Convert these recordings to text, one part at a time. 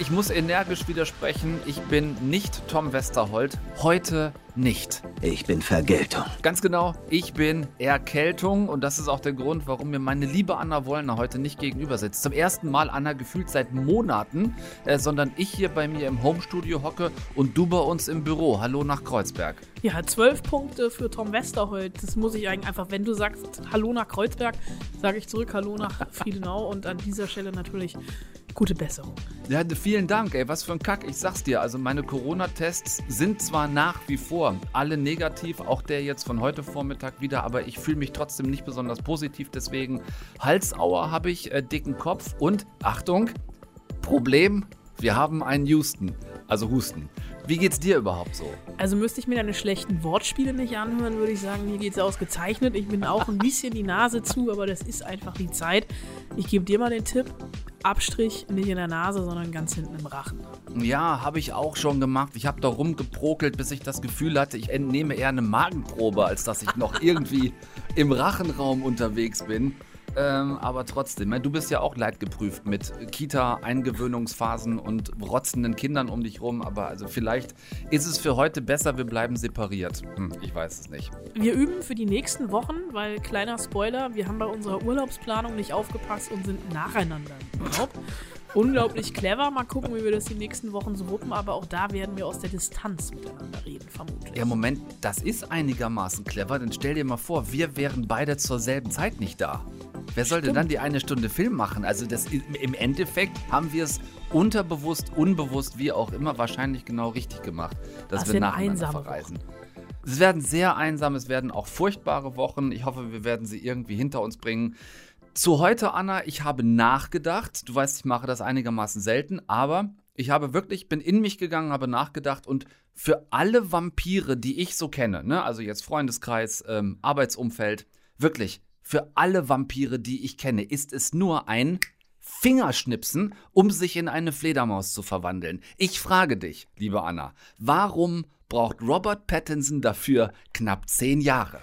Ich muss energisch widersprechen, ich bin nicht Tom Westerholt. Heute nicht. Ich bin Vergeltung. Ganz genau, ich bin Erkältung und das ist auch der Grund, warum mir meine liebe Anna Wollner heute nicht gegenüber sitzt. Zum ersten Mal, Anna, gefühlt seit Monaten, äh, sondern ich hier bei mir im Homestudio hocke und du bei uns im Büro. Hallo nach Kreuzberg. Ja, zwölf Punkte für Tom Westerholt. Das muss ich eigentlich einfach, wenn du sagst Hallo nach Kreuzberg, sage ich zurück Hallo nach Friedenau und an dieser Stelle natürlich gute Besserung. Ja, vielen Dank, ey, was für ein Kack. Ich sag's dir, also meine Corona-Tests sind zwar nach wie vor alle negativ, auch der jetzt von heute Vormittag wieder, aber ich fühle mich trotzdem nicht besonders positiv, deswegen Halsauer habe ich, äh, dicken Kopf und Achtung, Problem, wir haben einen Houston, also Husten. Wie geht's dir überhaupt so? Also müsste ich mir deine schlechten Wortspiele nicht anhören, würde ich sagen, mir geht's ausgezeichnet. Ich bin auch ein bisschen die Nase zu, aber das ist einfach die Zeit. Ich gebe dir mal den Tipp. Abstrich nicht in der Nase, sondern ganz hinten im Rachen. Ja, habe ich auch schon gemacht. Ich habe da rumgeprokelt, bis ich das Gefühl hatte, ich entnehme eher eine Magenprobe, als dass ich noch irgendwie im Rachenraum unterwegs bin. Ähm, aber trotzdem, du bist ja auch leidgeprüft mit Kita-Eingewöhnungsphasen und rotzenden Kindern um dich rum. Aber also vielleicht ist es für heute besser, wir bleiben separiert. Hm, ich weiß es nicht. Wir üben für die nächsten Wochen, weil kleiner Spoiler, wir haben bei unserer Urlaubsplanung nicht aufgepasst und sind nacheinander im Urlaub unglaublich clever. Mal gucken, wie wir das die nächsten Wochen so wuppen. Aber auch da werden wir aus der Distanz miteinander reden, vermutlich. Ja, Moment, das ist einigermaßen clever. Denn stell dir mal vor, wir wären beide zur selben Zeit nicht da. Wer soll denn dann die eine Stunde Film machen? Also das, im Endeffekt haben wir es unterbewusst, unbewusst, wie auch immer, wahrscheinlich genau richtig gemacht, dass das wir nacheinander verreisen. Es werden sehr einsam, es werden auch furchtbare Wochen. Ich hoffe, wir werden sie irgendwie hinter uns bringen. Zu heute, Anna, ich habe nachgedacht. Du weißt, ich mache das einigermaßen selten, aber ich habe wirklich, bin in mich gegangen, habe nachgedacht und für alle Vampire, die ich so kenne, ne, also jetzt Freundeskreis, ähm, Arbeitsumfeld, wirklich, für alle Vampire, die ich kenne, ist es nur ein Fingerschnipsen, um sich in eine Fledermaus zu verwandeln. Ich frage dich, liebe Anna, warum braucht Robert Pattinson dafür knapp zehn Jahre?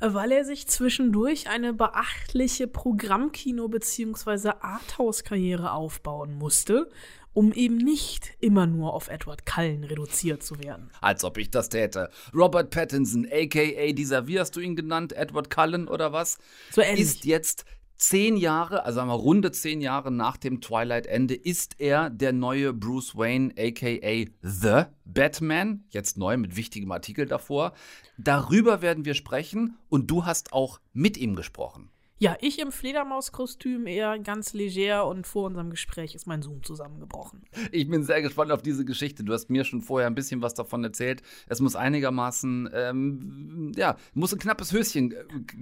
weil er sich zwischendurch eine beachtliche Programmkino- bzw. Arthouse-Karriere aufbauen musste, um eben nicht immer nur auf Edward Cullen reduziert zu werden. Als ob ich das täte. Robert Pattinson, aka dieser, wie hast du ihn genannt, Edward Cullen oder was, so ähnlich. ist jetzt zehn Jahre, also wir runde zehn Jahre nach dem Twilight-Ende, ist er der neue Bruce Wayne, aka The Batman, jetzt neu mit wichtigem Artikel davor. Darüber werden wir sprechen und du hast auch mit ihm gesprochen. Ja, ich im Fledermauskostüm eher ganz leger und vor unserem Gespräch ist mein Zoom zusammengebrochen. Ich bin sehr gespannt auf diese Geschichte. Du hast mir schon vorher ein bisschen was davon erzählt. Es muss einigermaßen, ähm, ja, muss ein knappes Höschen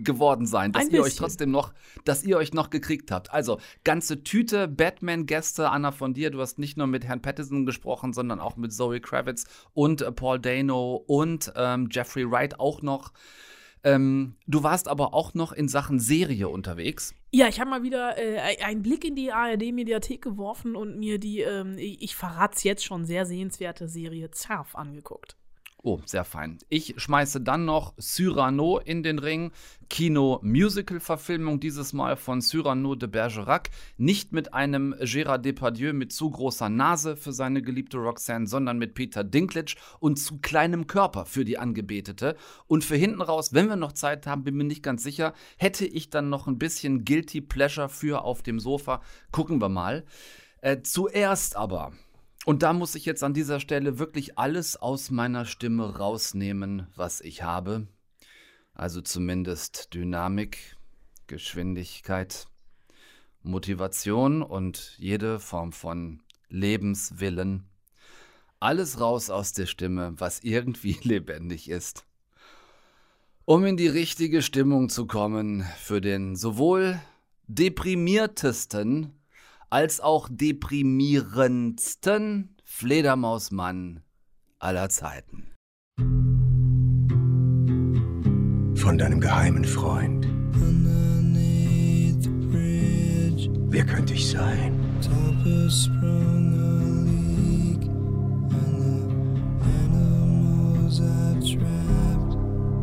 geworden sein, dass ein ihr bisschen. euch trotzdem noch, dass ihr euch noch gekriegt habt. Also, ganze Tüte Batman-Gäste, Anna von dir. Du hast nicht nur mit Herrn Patterson gesprochen, sondern auch mit Zoe Kravitz und äh, Paul Dano und ähm, Jeffrey Wright auch noch. Ähm, du warst aber auch noch in Sachen Serie unterwegs. Ja, ich habe mal wieder äh, einen Blick in die ARD-Mediathek geworfen und mir die, ähm, ich verrate es jetzt schon, sehr sehenswerte Serie Zerf angeguckt. Oh, sehr fein. Ich schmeiße dann noch Cyrano in den Ring. Kino-Musical-Verfilmung, dieses Mal von Cyrano de Bergerac. Nicht mit einem Gérard Depardieu mit zu großer Nase für seine geliebte Roxanne, sondern mit Peter Dinklage und zu kleinem Körper für die Angebetete. Und für hinten raus, wenn wir noch Zeit haben, bin mir nicht ganz sicher, hätte ich dann noch ein bisschen Guilty Pleasure für auf dem Sofa. Gucken wir mal. Äh, zuerst aber und da muss ich jetzt an dieser Stelle wirklich alles aus meiner Stimme rausnehmen, was ich habe. Also zumindest Dynamik, Geschwindigkeit, Motivation und jede Form von Lebenswillen. Alles raus aus der Stimme, was irgendwie lebendig ist. Um in die richtige Stimmung zu kommen für den sowohl deprimiertesten als auch deprimierendsten Fledermausmann aller Zeiten. Von deinem geheimen Freund. Wer könnte ich sein?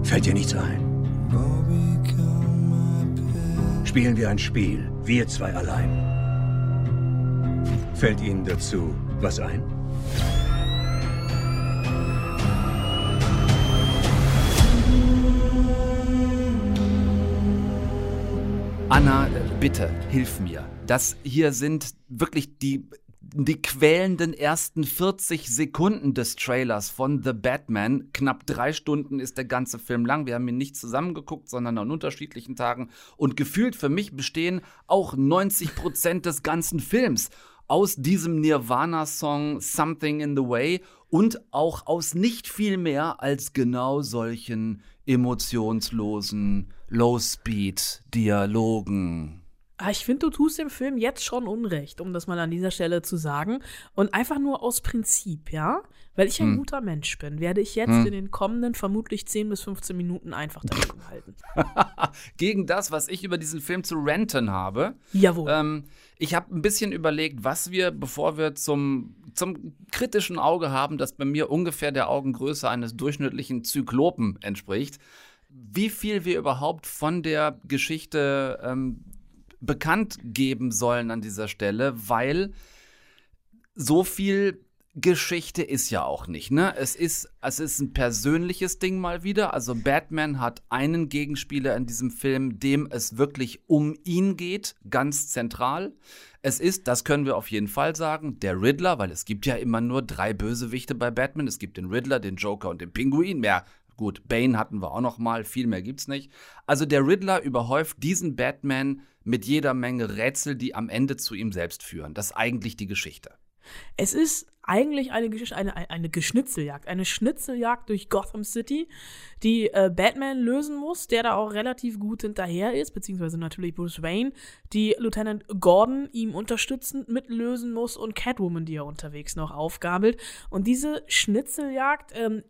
Fällt dir nichts ein? Spielen wir ein Spiel, wir zwei allein. Fällt Ihnen dazu was ein? Anna, bitte, hilf mir. Das hier sind wirklich die, die quälenden ersten 40 Sekunden des Trailers von The Batman. Knapp drei Stunden ist der ganze Film lang. Wir haben ihn nicht zusammengeguckt, sondern an unterschiedlichen Tagen. Und gefühlt für mich bestehen auch 90 Prozent des ganzen Films aus diesem Nirvana-Song Something in the Way und auch aus nicht viel mehr als genau solchen emotionslosen Low-Speed-Dialogen. Ah, ich finde, du tust dem Film jetzt schon Unrecht, um das mal an dieser Stelle zu sagen. Und einfach nur aus Prinzip, ja? Weil ich ein Hm. guter Mensch bin, werde ich jetzt Hm. in den kommenden vermutlich 10 bis 15 Minuten einfach dagegen halten. Gegen das, was ich über diesen Film zu renten habe. Jawohl. Ähm, ich habe ein bisschen überlegt, was wir, bevor wir zum, zum kritischen Auge haben, das bei mir ungefähr der Augengröße eines durchschnittlichen Zyklopen entspricht, wie viel wir überhaupt von der Geschichte ähm, bekannt geben sollen an dieser Stelle, weil so viel Geschichte ist ja auch nicht, ne? Es ist, es ist ein persönliches Ding mal wieder. Also Batman hat einen Gegenspieler in diesem Film, dem es wirklich um ihn geht, ganz zentral. Es ist, das können wir auf jeden Fall sagen, der Riddler, weil es gibt ja immer nur drei Bösewichte bei Batman. Es gibt den Riddler, den Joker und den Pinguin. Mehr Gut, Bane hatten wir auch noch mal, viel mehr gibt's nicht. Also der Riddler überhäuft diesen Batman mit jeder Menge Rätsel, die am Ende zu ihm selbst führen. Das ist eigentlich die Geschichte. Es ist eigentlich eine, eine, eine- Geschnitzeljagd, eine Schnitzeljagd durch Gotham City, die äh, Batman lösen muss, der da auch relativ gut hinterher ist, beziehungsweise natürlich Bruce Wayne, die Lieutenant Gordon ihm unterstützend mitlösen muss und Catwoman, die er unterwegs noch aufgabelt. Und diese Schnitzeljagd ähm,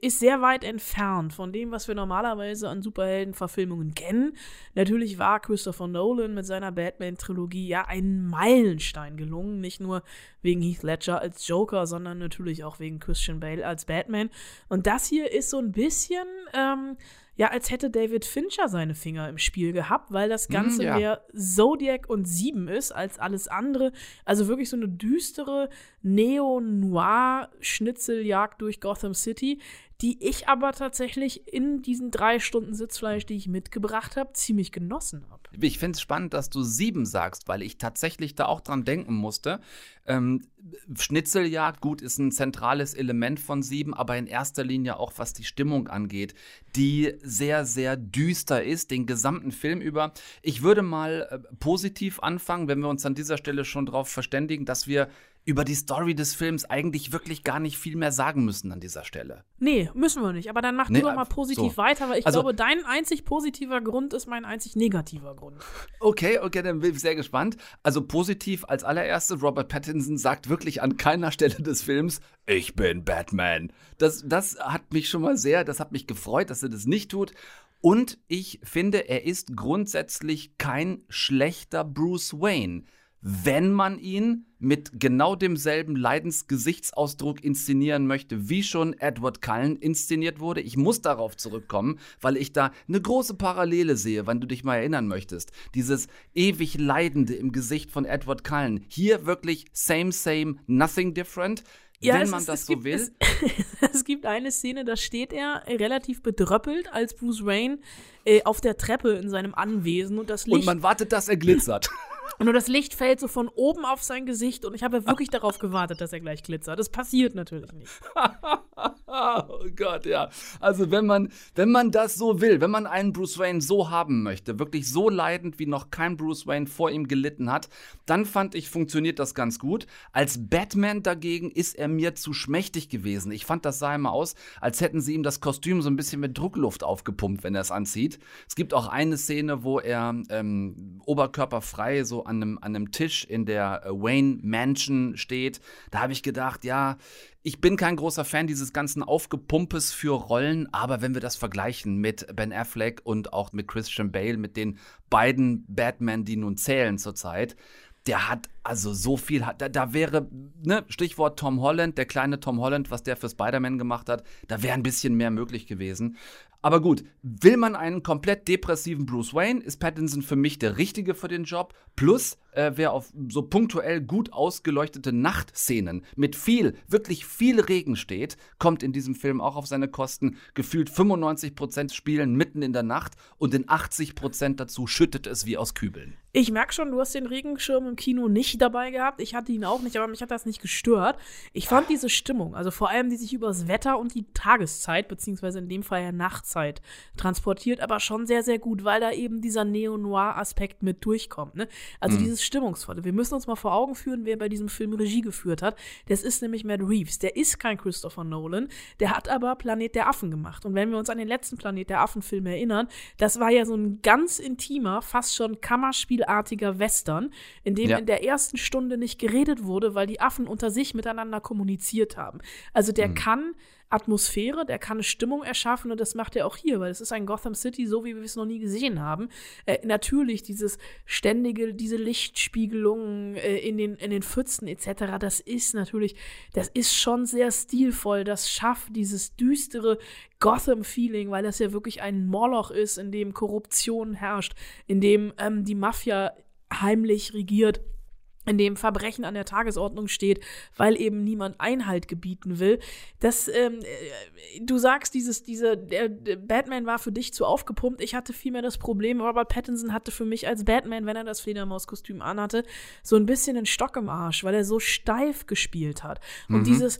ist sehr weit entfernt von dem, was wir normalerweise an Superheldenverfilmungen kennen. Natürlich war Christopher Nolan mit seiner Batman-Trilogie ja ein Meilenstein gelungen, nicht nur wegen Heath Ledger als Joker, sondern natürlich auch wegen Christian Bale als Batman. Und das hier ist so ein bisschen, ähm, ja, als hätte David Fincher seine Finger im Spiel gehabt, weil das Ganze ja. mehr Zodiac und Sieben ist als alles andere. Also wirklich so eine düstere Neo-Noir-Schnitzeljagd durch Gotham City, die ich aber tatsächlich in diesen drei Stunden Sitzfleisch, die ich mitgebracht habe, ziemlich genossen habe. Ich finde es spannend, dass du sieben sagst, weil ich tatsächlich da auch dran denken musste. Ähm, Schnitzeljagd, gut, ist ein zentrales Element von sieben, aber in erster Linie auch, was die Stimmung angeht, die sehr, sehr düster ist, den gesamten Film über. Ich würde mal äh, positiv anfangen, wenn wir uns an dieser Stelle schon darauf verständigen, dass wir über die Story des Films eigentlich wirklich gar nicht viel mehr sagen müssen an dieser Stelle. Nee, müssen wir nicht. Aber dann mach Nee, du doch mal äh, positiv so. weiter, weil ich Also- glaube, dein einzig positiver Grund ist mein einzig negativer Grund. Okay, okay, dann bin ich sehr gespannt. Also positiv als allererstes, Robert Pattinson sagt wirklich an keiner Stelle des Films, ich bin Batman. Das, das hat mich schon mal sehr, das hat mich gefreut, dass er das nicht tut. Und ich finde, er ist grundsätzlich kein schlechter Bruce Wayne. Wenn man ihn mit genau demselben Leidensgesichtsausdruck inszenieren möchte, wie schon Edward Cullen inszeniert wurde. Ich muss darauf zurückkommen, weil ich da eine große Parallele sehe, wenn du dich mal erinnern möchtest. Dieses ewig Leidende im Gesicht von Edward Cullen. Hier wirklich same, same, nothing different. wenn es man ist- das so gibt, will. Es, es gibt eine Szene, da steht er relativ bedröppelt als Bruce Wayne äh, auf der Treppe in seinem Anwesen und das Und Licht man wartet, dass er glitzert. Und nur das Licht fällt so von oben auf sein Gesicht und ich habe wirklich darauf gewartet, dass er gleich glitzert. Das passiert natürlich nicht. oh Gott, ja. Also wenn man, wenn man das so will, wenn man einen Bruce Wayne so haben möchte, wirklich so leidend, wie noch kein Bruce Wayne vor ihm gelitten hat, dann fand ich, funktioniert das ganz gut. Als Batman dagegen ist er mir zu schmächtig gewesen. Ich fand, das sah immer aus, als hätten sie ihm das Kostüm so ein bisschen mit Druckluft aufgepumpt, wenn er es anzieht. Es gibt auch eine Szene, wo er ähm, oberkörperfrei so an einem, an einem Tisch in der äh, Wayne Mansion steht. Da habe ich gedacht, ja, ich bin kein großer Fan dieses ganzen Aufgepumpes für Rollen, aber wenn wir das vergleichen mit Ben Affleck und auch mit Christian Bale, mit den beiden Batman, die nun zählen zurzeit, der hat Also so viel da, da wäre, ne, Stichwort Tom Holland, der kleine Tom Holland, was der für Spider-Man gemacht hat, da wäre ein bisschen mehr möglich gewesen. Aber gut, will man einen komplett depressiven Bruce Wayne, ist Pattinson für mich der Richtige für den Job. Plus, äh, wer auf so punktuell gut ausgeleuchtete Nachtszenen mit viel, wirklich viel Regen steht, kommt in diesem Film auch auf seine Kosten. Gefühlt 95% spielen mitten in der Nacht und in 80% dazu schüttet es wie aus Kübeln. Ich merke schon, du hast den Regenschirm im Kino nicht dabei gehabt. Ich hatte ihn auch nicht, aber mich hat das nicht gestört. Ich fand diese Stimmung, also vor allem die sich über das Wetter und die Tageszeit, beziehungsweise in dem Fall ja Nachtzeit, transportiert, aber schon sehr, sehr gut, weil da eben dieser Neo-Noir-Aspekt mit durchkommt. Ne? Also mhm. dieses Stimmungsvolle. Wir müssen uns mal vor Augen führen, wer bei diesem Film Regie geführt hat. Das ist nämlich Matt Reeves. Der ist kein Christopher Nolan, der hat aber Planet der Affen gemacht. Und wenn wir uns an den letzten Planet der Affen-Film erinnern, das war ja so ein ganz intimer, fast schon Kammerspielartiger Western, in dem ja. in der ersten Stunde nicht geredet wurde, weil die Affen unter sich miteinander kommuniziert haben. Also der mhm. kann Atmosphäre, der kann eine Stimmung erschaffen und das macht er auch hier, weil es ist ein Gotham City, so wie wir es noch nie gesehen haben. Äh, natürlich dieses ständige, diese Lichtspiegelungen äh, in, den, in den Pfützen etc., das ist natürlich, das ist schon sehr stilvoll, das schafft dieses düstere Gotham-Feeling, weil das ja wirklich ein Moloch ist, in dem Korruption herrscht, in dem ähm, die Mafia heimlich regiert in dem Verbrechen an der Tagesordnung steht, weil eben niemand Einhalt gebieten will. Das, ähm, äh, du sagst, dieses, diese, der, der, Batman war für dich zu aufgepumpt. Ich hatte vielmehr das Problem, Robert Pattinson hatte für mich als Batman, wenn er das Fledermauskostüm anhatte, so ein bisschen einen Stock im Arsch, weil er so steif gespielt hat. Und mhm. dieses,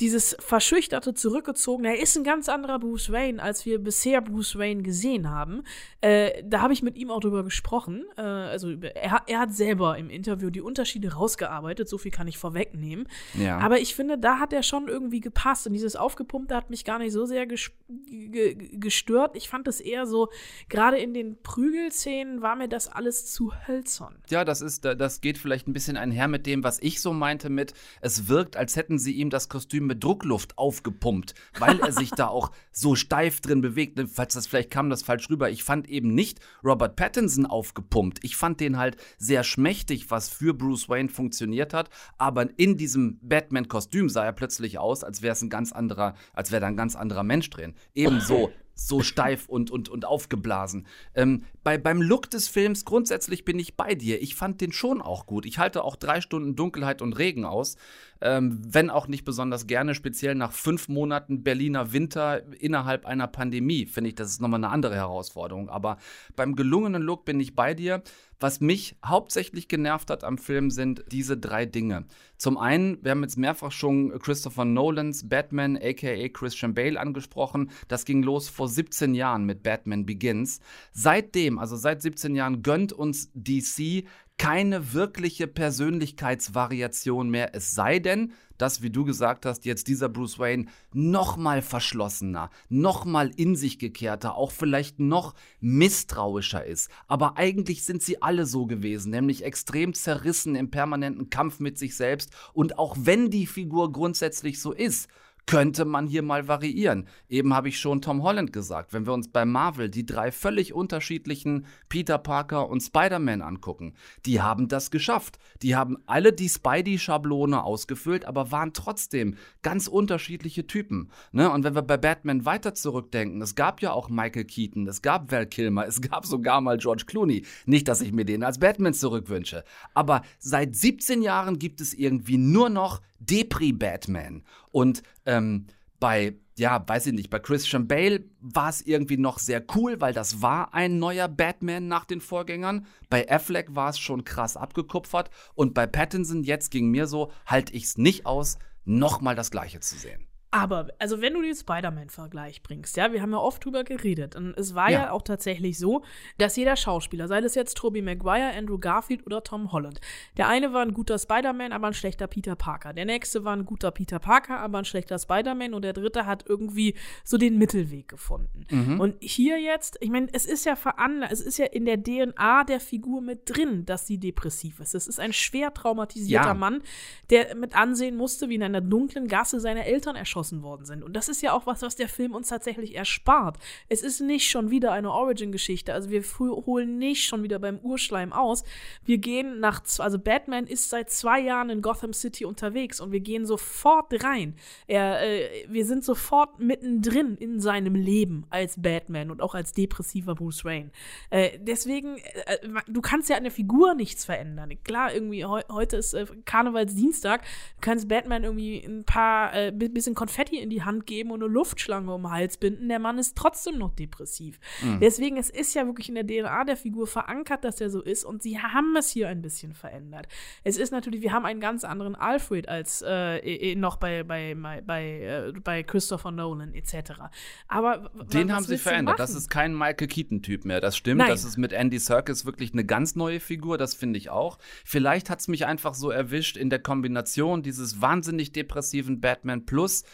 dieses verschüchterte, zurückgezogen, er ist ein ganz anderer Bruce Wayne, als wir bisher Bruce Wayne gesehen haben. Äh, da habe ich mit ihm auch drüber gesprochen. Äh, also er, er, hat selber im Interview die Unterschiede rausgearbeitet, so viel kann ich vorwegnehmen. Ja. Aber ich finde, da hat er schon irgendwie gepasst. Und dieses Aufgepumpte hat mich gar nicht so sehr gestört. Ich fand es eher so, gerade in den Prügelszenen war mir das alles zu hölzern. Ja, das ist, das geht vielleicht ein bisschen einher mit dem, was ich so meinte mit, es wirkt, als hätten sie ihm das Kostüm mit Druckluft aufgepumpt, weil er sich da auch so steif drin bewegt. Ne, falls das vielleicht kam das falsch rüber. Ich fand eben nicht Robert Pattinson aufgepumpt. Ich fand den halt sehr schmächtig, was für Bruce Wayne funktioniert hat. Aber in diesem Batman-Kostüm sah er plötzlich aus, als wäre es ein ganz anderer, als wäre da ein ganz anderer Mensch drin. Ebenso so steif und, und, und aufgeblasen. Ähm, bei, beim Look des Films grundsätzlich bin ich bei dir. Ich fand den schon auch gut. Ich halte auch drei Stunden Dunkelheit und Regen aus. Ähm, wenn auch nicht besonders gerne, speziell nach fünf Monaten Berliner Winter innerhalb einer Pandemie, finde ich, das ist nochmal eine andere Herausforderung. Aber beim gelungenen Look bin ich bei dir. Was mich hauptsächlich genervt hat am Film sind diese drei Dinge. Zum einen, wir haben jetzt mehrfach schon Christopher Nolans Batman, aka Christian Bale, angesprochen. Das ging los vor 17 Jahren mit Batman Begins. Seitdem, also seit 17 Jahren, gönnt uns DC keine wirkliche Persönlichkeitsvariation mehr, es sei denn, dass, wie du gesagt hast, jetzt dieser Bruce Wayne noch mal verschlossener, noch mal in sich gekehrter, auch vielleicht noch misstrauischer ist. Aber eigentlich sind sie alle so gewesen, nämlich extrem zerrissen im permanenten Kampf mit sich selbst. Und auch wenn die Figur grundsätzlich so ist, könnte man hier mal variieren. Eben habe ich schon Tom Holland gesagt, wenn wir uns bei Marvel die drei völlig unterschiedlichen Peter Parker und Spider-Man angucken, die haben das geschafft. Die haben alle die Spidey-Schablone ausgefüllt, aber waren trotzdem ganz unterschiedliche Typen. Ne? Und wenn wir bei Batman weiter zurückdenken, es gab ja auch Michael Keaton, es gab Val Kilmer, es gab sogar mal George Clooney. Nicht, dass ich mir den als Batman zurückwünsche. Aber seit 17 Jahren gibt es irgendwie nur noch Depri-Batman. Und ähm, bei, ja, weiß ich nicht, bei Christian Bale war es irgendwie noch sehr cool, weil das war ein neuer Batman nach den Vorgängern. Bei Affleck war es schon krass abgekupfert. Und bei Pattinson, jetzt ging mir so, halte ich es nicht aus, nochmal das Gleiche zu sehen. Aber, also wenn du den Spider-Man-Vergleich bringst, ja, wir haben ja oft drüber geredet. Und es war ja. ja. auch tatsächlich so, dass jeder Schauspieler, sei das jetzt Tobey Maguire, Andrew Garfield oder Tom Holland, der eine war ein guter Spider-Man, aber ein schlechter Peter Parker. Der nächste war ein guter Peter Parker, aber ein schlechter Spider-Man. Und der dritte hat irgendwie so den Mittelweg gefunden. Mhm. Und hier jetzt, ich meine, es ist ja veranlagt, es ist ja in der DNA der Figur mit drin, dass sie depressiv ist. Es ist ein schwer traumatisierter ja. Mann, der mit ansehen musste, wie in einer dunklen Gasse seine Eltern erschossen abgeschlossen worden sind. Und das ist ja auch was, was der Film uns tatsächlich erspart. Es ist nicht schon wieder eine Origin-Geschichte. Also wir holen nicht schon wieder beim Urschleim aus. Wir gehen nach, also Batman ist seit zwei Jahren in Gotham City unterwegs und wir gehen sofort rein. Er, äh, wir sind sofort mittendrin in seinem Leben als Batman und auch als depressiver Bruce Wayne. Äh, deswegen, äh, du kannst ja an der Figur nichts verändern. Klar, irgendwie heu heute ist äh, Karnevalsdienstag, du kannst Batman irgendwie ein paar, äh, bisschen Konfetti in die Hand geben und eine Luftschlange um den Hals binden. Der Mann ist trotzdem noch depressiv. Mhm. Deswegen, es ist ja wirklich in der DNA der Figur verankert, dass er so ist und sie haben es hier ein bisschen verändert. Es ist natürlich, wir haben einen ganz anderen Alfred als äh, noch bei, bei, bei, äh, bei Christopher Nolan etc. Aber den haben sie verändert. Das ist kein Michael Keaton-Typ mehr. Das stimmt. Nein. Das ist mit Andy Serkis wirklich eine ganz neue Figur. Das finde ich auch. Vielleicht hat es mich einfach so erwischt in der Kombination dieses wahnsinnig depressiven Batman plus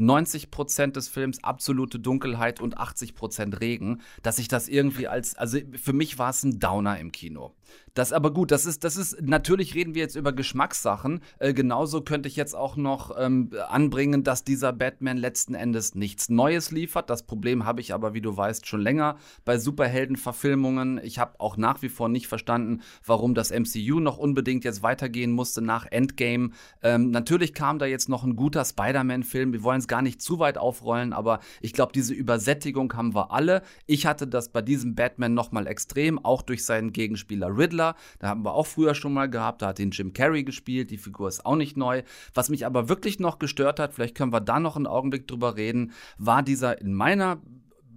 90 Prozent des Films absolute Dunkelheit und 80 Prozent Regen, dass ich das irgendwie als, also für mich war es ein Downer im Kino. Das aber gut, das ist, das ist, natürlich reden wir jetzt über Geschmackssachen. Äh, genauso könnte ich jetzt auch noch ähm, anbringen, dass dieser Batman letzten Endes nichts Neues liefert. Das Problem habe ich aber, wie du weißt, schon länger bei Superheldenverfilmungen. Ich habe auch nach wie vor nicht verstanden, warum das MCU noch unbedingt jetzt weitergehen musste nach Endgame. Ähm, natürlich kam da jetzt noch ein guter Spider-Man-Film. Wir wollen es gar nicht zu weit aufrollen, aber ich glaube, diese Übersättigung haben wir alle. Ich hatte das bei diesem Batman noch mal extrem, auch durch seinen Gegenspieler Riddler. Da haben wir auch früher schon mal gehabt. Da hat den Jim Carrey gespielt. Die Figur ist auch nicht neu. Was mich aber wirklich noch gestört hat, vielleicht können wir da noch einen Augenblick drüber reden, war dieser in meiner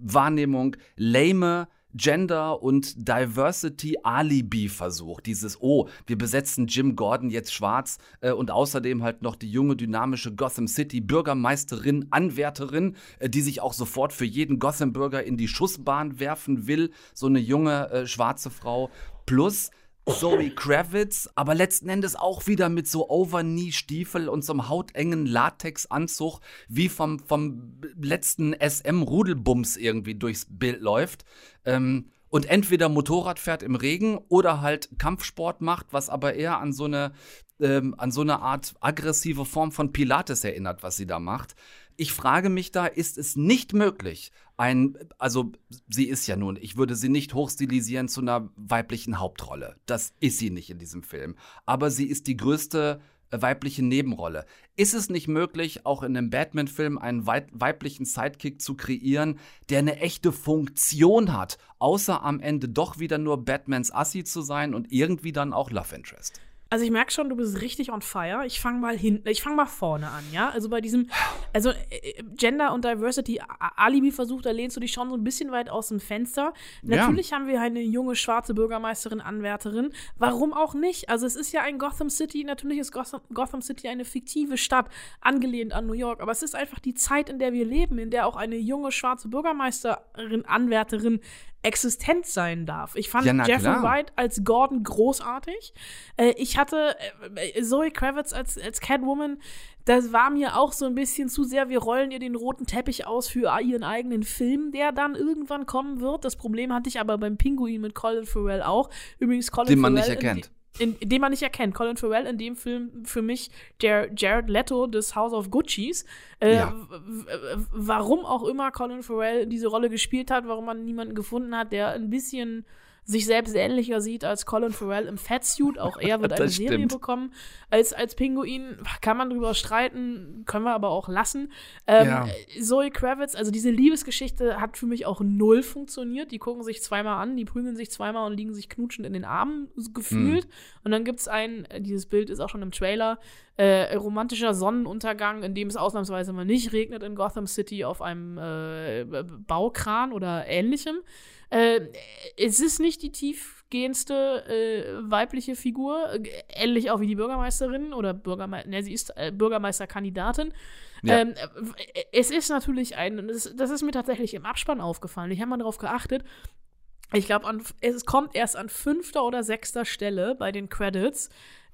Wahrnehmung lame Gender- und Diversity-Alibi-Versuch. Dieses, oh, wir besetzen Jim Gordon jetzt schwarz äh, und außerdem halt noch die junge, dynamische Gotham City-Bürgermeisterin, Anwärterin, äh, die sich auch sofort für jeden Gotham-Bürger in die Schussbahn werfen will. So eine junge, äh, schwarze Frau plus Zoe Kravitz, aber letzten Endes auch wieder mit so Overknee-Stiefel und so einem hautengen Latexanzug, wie vom, vom letzten SM-Rudelbums irgendwie durchs Bild läuft. Ähm, und entweder Motorrad fährt im Regen oder halt Kampfsport macht, was aber eher an so eine, ähm, an so eine Art aggressive Form von Pilates erinnert, was sie da macht. Ich frage mich da, ist es nicht möglich, ein, also sie ist ja nun, ich würde sie nicht hochstilisieren zu einer weiblichen Hauptrolle. Das ist sie nicht in diesem Film. Aber sie ist die größte äh, weibliche Nebenrolle. Ist es nicht möglich, auch in einem Batman-Film einen weiblichen Sidekick zu kreieren, der eine echte Funktion hat, außer am Ende doch wieder nur Batmans Assi zu sein und irgendwie dann auch Love Interest? Also ich merke schon, du bist richtig on fire. Ich fange mal hinten, ich fange mal vorne an, ja? Also bei diesem, also äh, Gender und Diversity Alibi-Versuch, da lehnst du dich schon so ein bisschen weit aus dem Fenster. Natürlich ja. haben wir eine junge schwarze Bürgermeisterin, Anwärterin. Warum auch nicht? Also es ist ja ein Gotham City, natürlich ist Gotham, Gotham City eine fiktive Stadt, angelehnt an New York, aber es ist einfach die Zeit, in der wir leben, in der auch eine junge schwarze Bürgermeisterin, Anwärterin existent sein darf. Ich fand ja, Jeffrey klar. White als Gordon großartig. Äh, ich hatte äh, Zoe Kravitz als, als Catwoman, das war mir auch so ein bisschen zu sehr, wir rollen ihr den roten Teppich aus für ihren eigenen Film, der dann irgendwann kommen wird. Das Problem hatte ich aber beim Pinguin mit Colin Farrell auch. Übrigens Colin Den man Farrell nicht erkennt in, in dem man nicht erkennt. Colin Farrell in dem Film für mich der Jared Leto des House of Gucci's. Äh, ja. Warum auch immer Colin Farrell diese Rolle gespielt hat, warum man niemanden gefunden hat, der ein bisschen sich selbst ähnlicher sieht als Colin Farrell im Fatsuit. Auch er wird eine Serie stimmt. bekommen. Als, als Pinguin kann man drüber streiten, können wir aber auch lassen. Ähm, ja. Zoe Kravitz, also diese Liebesgeschichte hat für mich auch null funktioniert. Die gucken sich zweimal an, die prügeln sich zweimal und liegen sich knutschend in den Armen gefühlt. Hm. Und dann gibt es ein, dieses Bild ist auch schon im Trailer, äh, romantischer Sonnenuntergang, in dem es ausnahmsweise mal nicht regnet in Gotham City auf einem äh, Baukran oder ähnlichem. Äh, es ist nicht die tiefgehendste äh, weibliche Figur, ähnlich auch wie die Bürgermeisterin oder Bürgermeister, ne, sie ist äh, Bürgermeisterkandidatin. Ja. Ähm, es ist natürlich ein, das, das, ist mir tatsächlich im Abspann aufgefallen. Ich habe mal darauf geachtet. Ich glaube, es kommt erst an fünfter oder sechster Stelle bei den Credits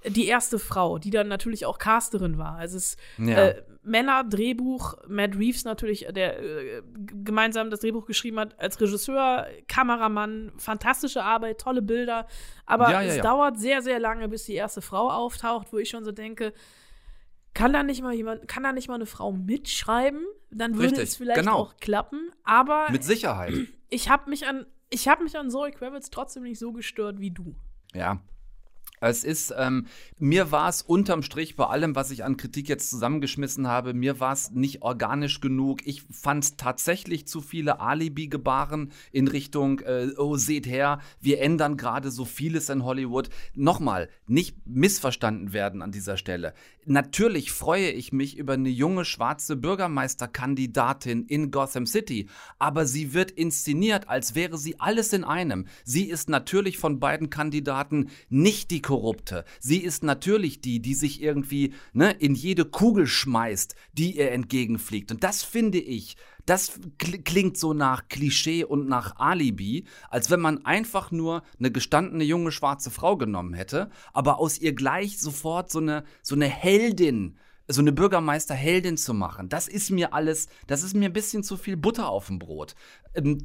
die erste Frau, die dann natürlich auch Casterin war. Also es ja. äh, Männer, Drehbuch, Matt Reeves natürlich, der äh, gemeinsam das Drehbuch geschrieben hat, als Regisseur, Kameramann, fantastische Arbeit, tolle Bilder. Aber ja, ja, es dauert sehr, sehr lange, bis die erste Frau auftaucht, wo ich schon so denke, Kann da nicht mal jemand, kann da nicht mal eine Frau mitschreiben? Dann würde Richtig, es vielleicht genau. auch klappen. Aber Mit Sicherheit. ich habe mich an, ich habe mich an Zoe Kravitz trotzdem nicht so gestört wie du. Ja. Es ist, ähm, mir war es unterm Strich bei allem, was ich an Kritik jetzt zusammengeschmissen habe, mir war es nicht organisch genug. Ich fand tatsächlich zu viele Alibi-Gebaren in Richtung, äh, oh, seht her, wir ändern gerade so vieles in Hollywood. Nochmal, nicht missverstanden werden an dieser Stelle. Natürlich freue ich mich über eine junge schwarze Bürgermeisterkandidatin in Gotham City, aber sie wird inszeniert, als wäre sie alles in einem. Sie ist natürlich von beiden Kandidaten nicht die Korrupte. Sie ist natürlich die, die sich irgendwie ne, in jede Kugel schmeißt, die ihr entgegenfliegt. Und das finde ich, das kl klingt so nach Klischee und nach Alibi, als wenn man einfach nur eine gestandene junge schwarze Frau genommen hätte, aber aus ihr gleich sofort so eine, so eine Heldin so eine Bürgermeisterheldin zu machen, das ist mir alles, das ist mir ein bisschen zu viel Butter auf dem Brot. Ähm,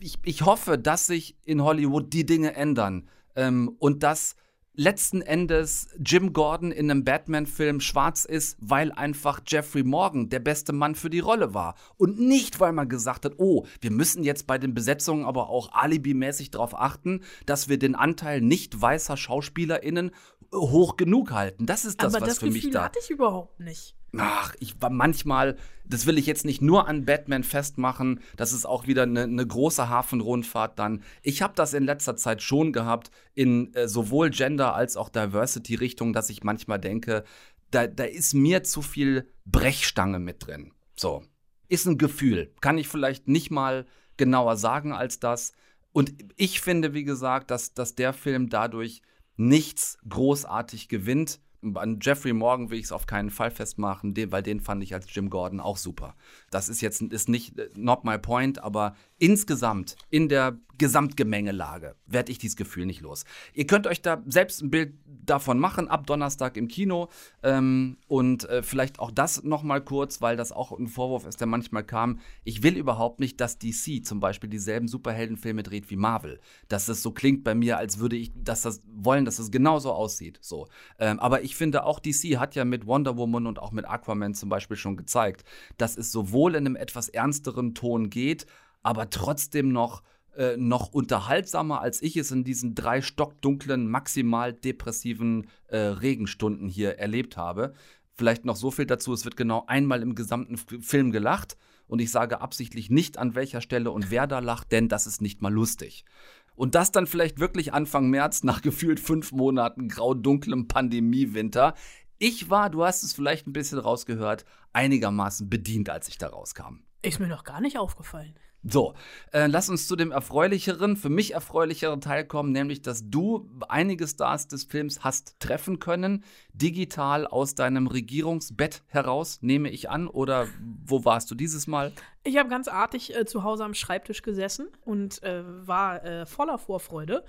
ich, ich hoffe, dass sich in Hollywood die Dinge ändern ähm, und dass letzten Endes Jim Gordon in einem Batman-Film schwarz ist, weil einfach Jeffrey Morgan der beste Mann für die Rolle war. Und nicht, weil man gesagt hat, oh, wir müssen jetzt bei den Besetzungen aber auch alibimäßig darauf achten, dass wir den Anteil nicht weißer SchauspielerInnen hoch genug halten. Das ist das, Aber was das für Gefühl mich da. hatte ich überhaupt nicht. Ach, ich war manchmal, das will ich jetzt nicht nur an Batman festmachen, das ist auch wieder eine, eine große Hafenrundfahrt dann. Ich habe das in letzter Zeit schon gehabt, in äh, sowohl Gender als auch Diversity-Richtung, dass ich manchmal denke, da, da ist mir zu viel Brechstange mit drin. So. Ist ein Gefühl. Kann ich vielleicht nicht mal genauer sagen als das. Und ich finde, wie gesagt, dass, dass der Film dadurch nichts großartig gewinnt. An Jeffrey Morgan will ich es auf keinen Fall festmachen, weil den fand ich als Jim Gordon auch super. Das ist jetzt ist nicht not my point, aber insgesamt in der Gesamtgemengelage werde ich dieses Gefühl nicht los. Ihr könnt euch da selbst ein Bild davon machen, ab Donnerstag im Kino. Ähm, und äh, vielleicht auch das nochmal kurz, weil das auch ein Vorwurf ist, der manchmal kam. Ich will überhaupt nicht, dass DC zum Beispiel dieselben Superheldenfilme dreht wie Marvel. Dass es so klingt bei mir, als würde ich dass das wollen, dass es genauso aussieht. So. Ähm, aber ich finde, auch DC hat ja mit Wonder Woman und auch mit Aquaman zum Beispiel schon gezeigt, dass es sowohl in einem etwas ernsteren Ton geht, aber trotzdem noch äh, noch unterhaltsamer, als ich es in diesen drei stockdunklen, maximal depressiven äh, Regenstunden hier erlebt habe. Vielleicht noch so viel dazu, es wird genau einmal im gesamten Film gelacht und ich sage absichtlich nicht an welcher Stelle und wer da lacht, denn das ist nicht mal lustig. Und das dann vielleicht wirklich Anfang März nach gefühlt fünf Monaten grau-dunklem Pandemiewinter. Ich war, du hast es vielleicht ein bisschen rausgehört, einigermaßen bedient, als ich da rauskam. Ist mir noch gar nicht aufgefallen. So, äh, lass uns zu dem erfreulicheren, für mich erfreulicheren Teil kommen, nämlich, dass du einige Stars des Films hast treffen können, digital aus deinem Regierungsbett heraus, nehme ich an, oder wo warst du dieses Mal? Ich habe ganz artig äh, zu Hause am Schreibtisch gesessen und äh, war äh, voller Vorfreude.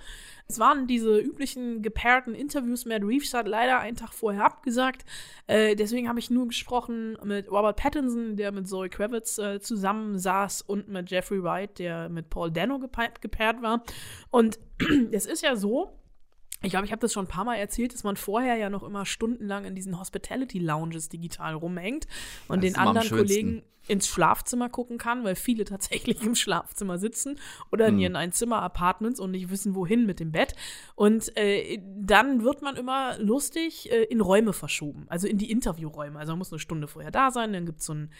Es waren diese üblichen gepaarten Interviews. Matt Reeves hat leider einen Tag vorher abgesagt. Äh, deswegen habe ich nur gesprochen mit Robert Pattinson, der mit Zoe Kravitz äh, zusammensaß, und mit Jeffrey Wright, der mit Paul Dano gepa gepaart war. Und es ist ja so, ich glaube, ich habe das schon ein paar Mal erzählt, dass man vorher ja noch immer stundenlang in diesen Hospitality Lounges digital rumhängt und Das den anderen. Kollegen ins Schlafzimmer gucken kann, weil viele tatsächlich im Schlafzimmer sitzen oder Hm. in ihren Einzimmer-Apartments und nicht wissen, wohin mit dem Bett. Und äh, dann wird man immer lustig äh, in Räume verschoben, also in die Interviewräume. Also man muss eine Stunde vorher da sein, dann gibt es so ein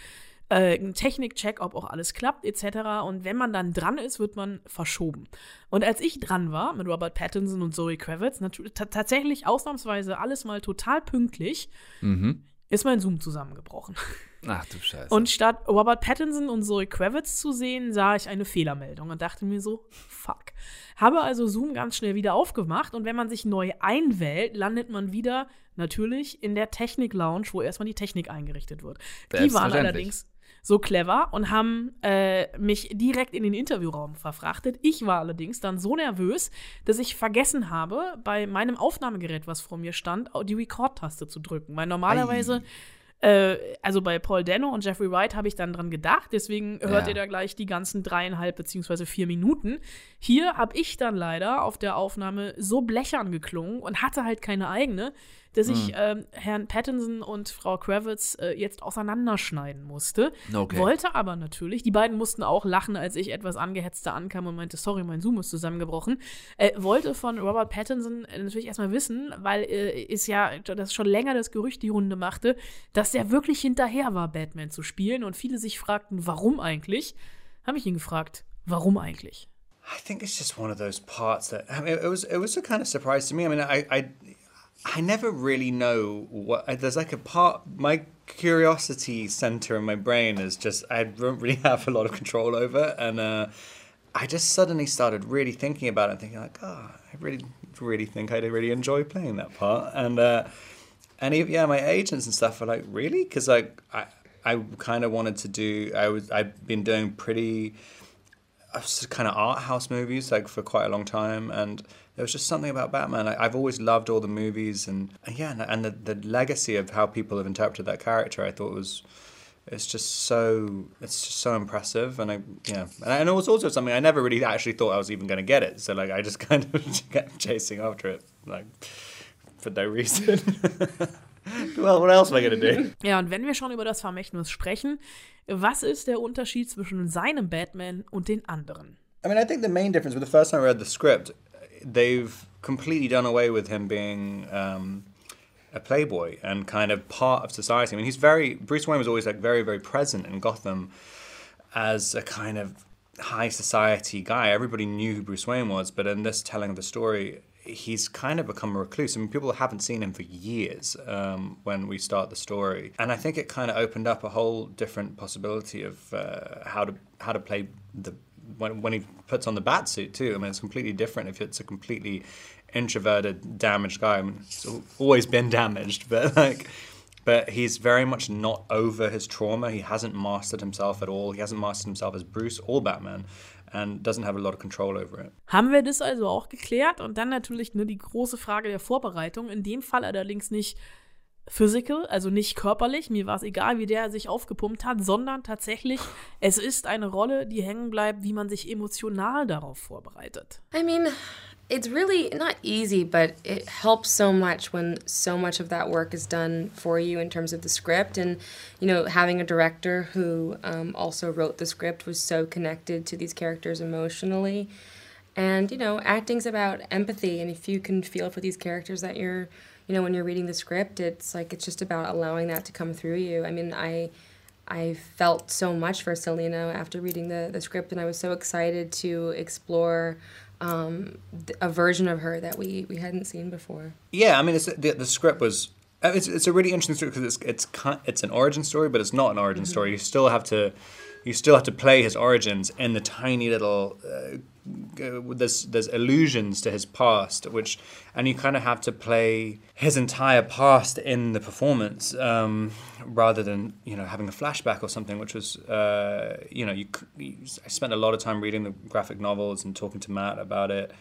äh, einen Technikcheck, ob auch alles klappt, etc. Und wenn man dann dran ist, wird man verschoben. Und als ich dran war mit Robert Pattinson und Zoe Kravitz, natürlich ta- tatsächlich ausnahmsweise alles mal total pünktlich, Mhm. ist mein Zoom zusammengebrochen. Ach du Scheiße. Und statt Robert Pattinson und Zoe Kravitz zu sehen, sah ich eine Fehlermeldung und dachte mir so, fuck. Habe also Zoom ganz schnell wieder aufgemacht und wenn man sich neu einwählt, landet man wieder natürlich in der Technik-Lounge, wo erstmal die Technik eingerichtet wird. Die waren allerdings so clever und haben äh, mich direkt in den Interviewraum verfrachtet. Ich war allerdings dann so nervös, dass ich vergessen habe, bei meinem Aufnahmegerät, was vor mir stand, die Record-Taste zu drücken. Weil normalerweise äh, also bei Paul Dano und Jeffrey Wright habe ich dann dran gedacht, deswegen hört Ja. ihr da gleich die ganzen dreieinhalb beziehungsweise vier Minuten. Hier habe ich dann leider auf der Aufnahme so blechern geklungen und hatte halt keine eigene, dass ich ähm, Herrn Pattinson und Frau Kravitz äh, jetzt auseinanderschneiden musste. Okay. Wollte aber natürlich, die beiden mussten auch lachen, als ich etwas angehetzter ankam und meinte, sorry, mein Zoom ist zusammengebrochen. Äh, wollte von Robert Pattinson äh, natürlich erstmal wissen, weil äh, ist ja das schon länger das Gerücht die Runde machte, dass der wirklich hinterher war, Batman zu spielen und viele sich fragten, warum eigentlich? Habe ich ihn gefragt, warum eigentlich? I think it's just one of those parts that I mean, it was it was a kind of surprise to me. I mean, I I, I never really know what there's like a part my curiosity center in my brain is just I don't really have a lot of control over, and uh, I just suddenly started really thinking about it, and thinking like, oh, I really really think I'd really enjoy playing that part, and uh, and yeah, my agents and stuff are like, really, because like I I kind of wanted to do I was I've been doing pretty kind of art house movies like for quite a long time and there was just something about batman. I, i've always loved all the movies and, and yeah and, and the, the legacy of how people have interpreted that character i thought was it's just so it's just so impressive. And i yeah. And, and it was also something i never really actually thought i was even going to get it. So like i just kind of kept chasing after it like for no reason. Well what else am i going to do? Ja, und wenn wir schon über das Vermächtnis sprechen, was ist der Unterschied zwischen seinem Batman und den anderen? I mean, I think the main difference with the first time I read the script, they've completely done away with him being um, a playboy and kind of part of society. I mean, he's very Bruce Wayne was always like very, very present in Gotham as a kind of high society guy. Everybody knew who Bruce Wayne was, but in this telling of the story, he's kind of become a recluse. I mean, people haven't seen him for years um, when we start the story, and I think it kind of opened up a whole different possibility of uh, how to how to play the when, when he puts on the bat suit too. I mean, it's completely different if it's a completely introverted, damaged guy. I mean, he's always been damaged, but like. But he's very much not over his trauma. He hasn't mastered himself at all. He hasn't mastered himself as Bruce or Batman and doesn't have a lot of control over it. Haben wir das also auch geklärt? Und dann natürlich nur die große Frage der Vorbereitung. In dem Fall allerdings nicht physical, also nicht körperlich. Mir war es egal, wie der sich aufgepumpt hat, sondern tatsächlich, es ist eine Rolle, die hängen bleibt, wie man sich emotional darauf vorbereitet. I mean, it's really not easy, but it helps so much when so much of that work is done for you in terms of the script. And, you know, having a director who um, also wrote the script was so connected to these characters emotionally. And, you know, acting's about empathy. And if you can feel for these characters that you're, you know, when you're reading the script, it's like it's just about allowing that to come through you. I mean, I. I felt so much for Selena after reading the, the script, and I was so excited to explore um, th- a version of her that we, we hadn't seen before. Yeah, I mean, it's, the, the script was. It's, it's a really interesting story because it's it's it's an origin story, but it's not an origin story. You still have to, you still have to play his origins in the tiny little. Uh, g- there's there's allusions to his past, which, and you kind of have to play his entire past in the performance, um, rather than you know having a flashback or something, which was uh, you know you, you. I spent a lot of time reading the graphic novels and talking to Matt about it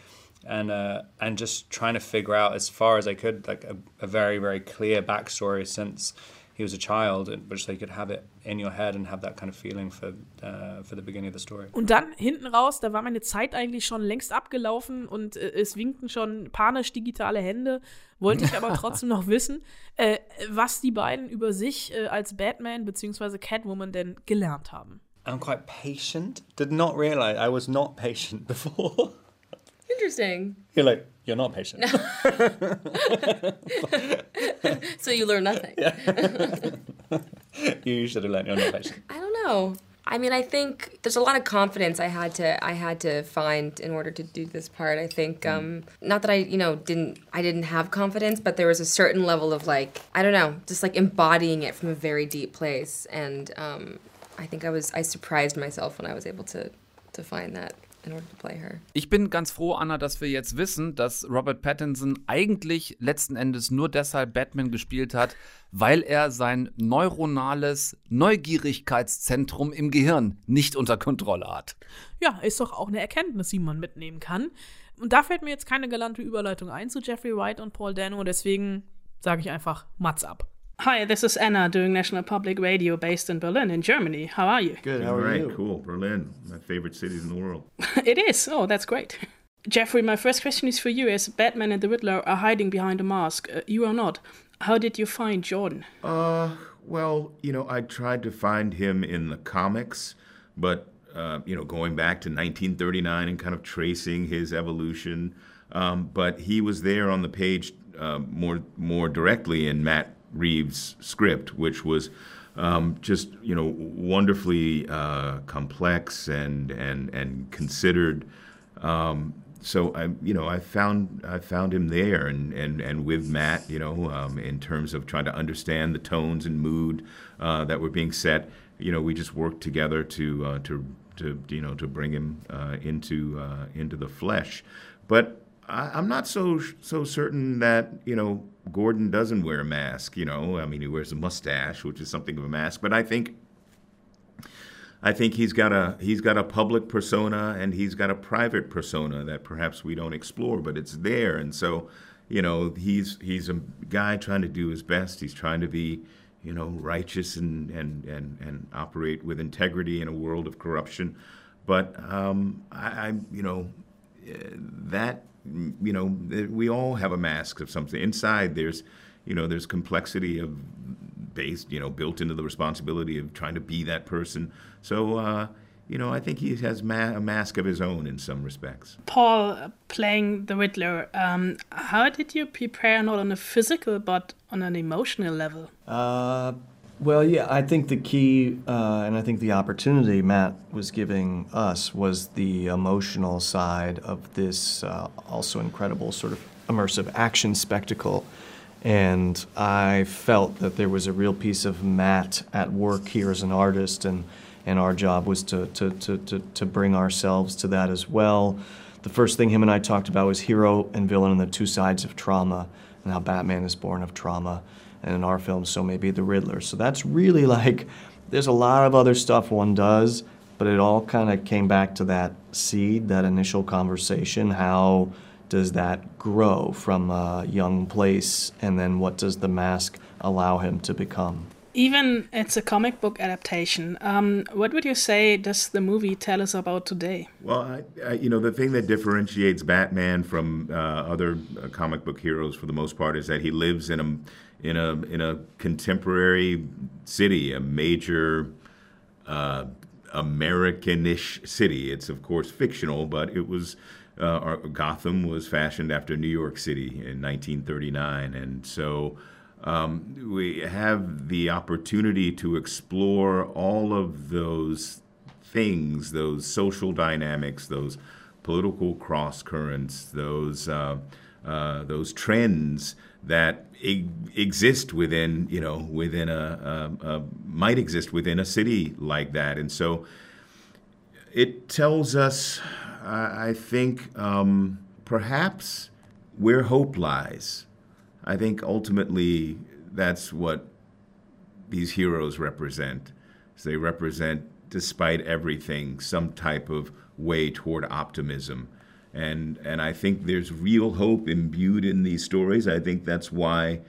and uh, and just trying to figure out as far as I could like a, a very very clear backstory since he was a child, and- which they could have it in your head and have that kind of feeling for uh, for the beginning of the story. Und dann hinten raus, da war meine Zeit eigentlich schon längst abgelaufen und äh, es winkten schon panisch digitale Hände. Wollte ich aber trotzdem noch wissen, äh, was die beiden über sich äh, als Batman bzw. Catwoman denn gelernt haben. I'm quite patient. Did not realize I was not patient before. Interesting. you're like you're not patient. So you learn nothing. you should have learned you're not patient. I don't know. I mean, I think there's a lot of confidence I had to I had to find in order to do this part. I think um, not that I you know didn't I didn't have confidence, but there was a certain level of like I don't know, just like embodying it from a very deep place, and um, I think I was I surprised myself when I was able to to find that in order to play her. Ich bin ganz froh, Anna, dass wir jetzt wissen, dass Robert Pattinson eigentlich letzten Endes nur deshalb Batman gespielt hat, weil er sein neuronales Neugierigkeitszentrum im Gehirn nicht unter Kontrolle hat. Ja, ist doch auch eine Erkenntnis, die man mitnehmen kann. Und da fällt mir jetzt keine galante Überleitung ein zu Jeffrey Wright und Paul Dano, deswegen sage ich einfach Mats ab. Hi, this is Anna doing National Public Radio based in Berlin, in Germany. How are you? Good. How are you? Cool. Berlin, my favorite city in the world. it is. Oh, that's great. Jeffrey, my first question is for you. As Batman and the Riddler are hiding behind a mask, uh, you are not. How did you find Jordan? Uh, well, you know, I tried to find him in the comics, but uh, you know, going back to 1939 and kind of tracing his evolution. Um, but he was there on the page uh, more more directly in Matt Reeves' script, which was um, just you know wonderfully uh, complex and and and considered. Um, so I, you know, I found I found him there, and and and with Matt, you know, um, in terms of trying to understand the tones and mood uh, that were being set. You know, we just worked together to uh, to to you know to bring him uh, into uh, into the flesh. But I, am not so so certain that you know Gordon doesn't wear a mask. You know, I mean, he wears a mustache, which is something of a mask. But I think I think he's got a he's got a public persona and he's got a private persona that perhaps we don't explore, but it's there. And so, you know, he's he's a guy trying to do his best. He's trying to be, you know, righteous and and and, and operate with integrity in a world of corruption. But um, I, I, you know, that you know, we all have a mask of something. Inside, there's, you know, there's complexity of based, you know, built into the responsibility of trying to be that person. So, uh, you know, I think he has ma- a mask of his own in some respects. Paul playing the Riddler, um, how did you prepare not on a physical but on an emotional level? Uh, well, yeah, I think the key uh, and I think the opportunity Matt was giving us was the emotional side of this uh, also incredible sort of immersive action spectacle and I felt that there was a real piece of Matt at work here as an artist, and, and our job was to, to, to, to, to bring ourselves to that as well. The first thing him and I talked about was hero and villain and the two sides of trauma, and how Batman is born of trauma, and in our film, so maybe the Riddler. So that's really like, there's a lot of other stuff one does, but it all kind of came back to that seed, that initial conversation, how does that grow from a young place, and then what does the mask allow him to become? Even it's a comic book adaptation. Um, what would you say does the movie tell us about today? Well, I, I, you know, the thing that differentiates Batman from uh, other uh, comic book heroes, for the most part, is that he lives in a in a in a contemporary city, a major uh, Americanish city. It's of course fictional, but it was uh, Gotham was fashioned after New York City in 1939, and so um, we have the opportunity to explore all of those things, those social dynamics, those political cross currents, those uh, uh, those trends that exist within you know within a, a, a might exist within a city like that, and so it tells us I, think um, perhaps where hope lies. I think ultimately that's what these heroes represent. They represent, despite everything, some type of way toward optimism. And, and I think there's real hope imbued in these stories. I think that's why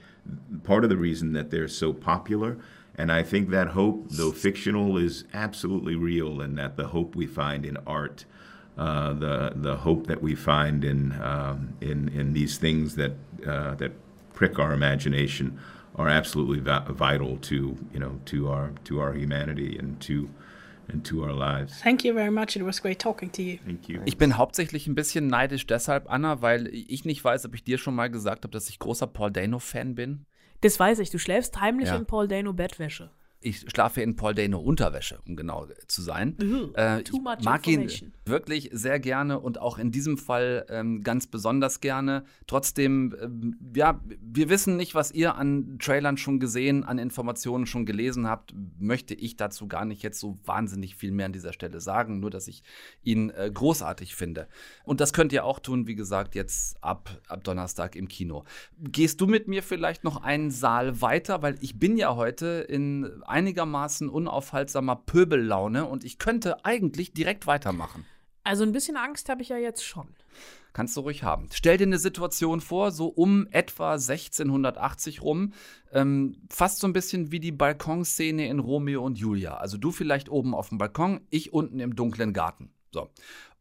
part of the reason that they're so popular. And I think that hope, though fictional, is absolutely real, and that the hope we find in art uh, the the hope that we find in um, in in these things that uh, that prick our imagination are absolutely vital to you know to our to our humanity and to and to our lives. Thank you very much. It was great talking to you. Thank you. Ich bin hauptsächlich ein bisschen neidisch deshalb, Anna, weil ich nicht weiß, ob ich dir schon mal gesagt habe, dass ich großer Paul Dano-Fan bin. Das weiß ich. Du schläfst heimlich Ja. in Paul Dano Bettwäsche. Ich schlafe in Paul Dano Unterwäsche, um genau zu sein. Ugh, Äh, ich mag ihn wirklich sehr gerne und auch in diesem Fall ähm, ganz besonders gerne. Trotzdem, ähm, ja, wir wissen nicht, was ihr an Trailern schon gesehen, an Informationen schon gelesen habt. Möchte ich dazu gar nicht jetzt so wahnsinnig viel mehr an dieser Stelle sagen, nur dass ich ihn äh, großartig finde. Und das könnt ihr auch tun, wie gesagt, jetzt ab, ab Donnerstag im Kino. Gehst du mit mir vielleicht noch einen Saal weiter, weil ich bin ja heute in einigermaßen unaufhaltsamer Pöbellaune und ich könnte eigentlich direkt weitermachen. Also ein bisschen Angst habe ich ja jetzt schon. Kannst du ruhig haben. Stell dir eine Situation vor, so um etwa 1680 rum, ähm, fast so ein bisschen wie die Balkonszene in Romeo und Julia. Also du vielleicht oben auf dem Balkon, ich unten im dunklen Garten. So.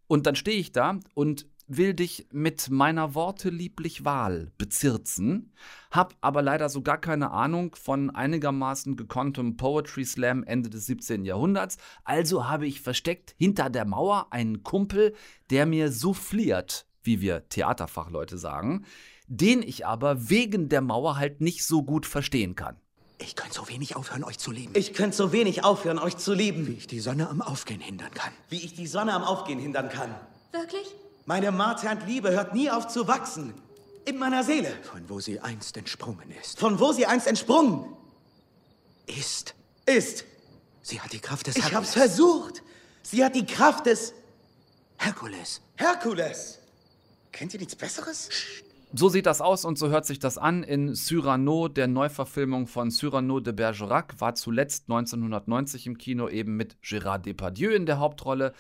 Und dann stehe ich da und will dich mit meiner Worte lieblich Wahl bezirzen, hab aber leider so gar keine Ahnung von einigermaßen gekonntem Poetry Slam Ende des 17. Jahrhunderts, also habe ich versteckt hinter der Mauer einen Kumpel, der mir souffliert, wie wir Theaterfachleute sagen, den ich aber wegen der Mauer halt nicht so gut verstehen kann. Ich könnte so wenig aufhören, euch zu lieben. Ich könnte so wenig aufhören, euch zu lieben. Wie ich die Sonne am Aufgehen hindern kann. Wie ich die Sonne am Aufgehen hindern kann. Wirklich? Meine marternd Liebe hört nie auf zu wachsen. In meiner Seele. Von wo sie einst entsprungen ist. Von wo sie einst entsprungen Ist. ist. Sie hat die Kraft des Ich Herkules. hab's versucht. Sie hat die Kraft des Herkules. Herkules. Kennt ihr nichts Besseres? So sieht das aus und so hört sich das an in Cyrano, der Neuverfilmung von Cyrano de Bergerac, war zuletzt 1990 im Kino eben mit Gérard Depardieu in der Hauptrolle.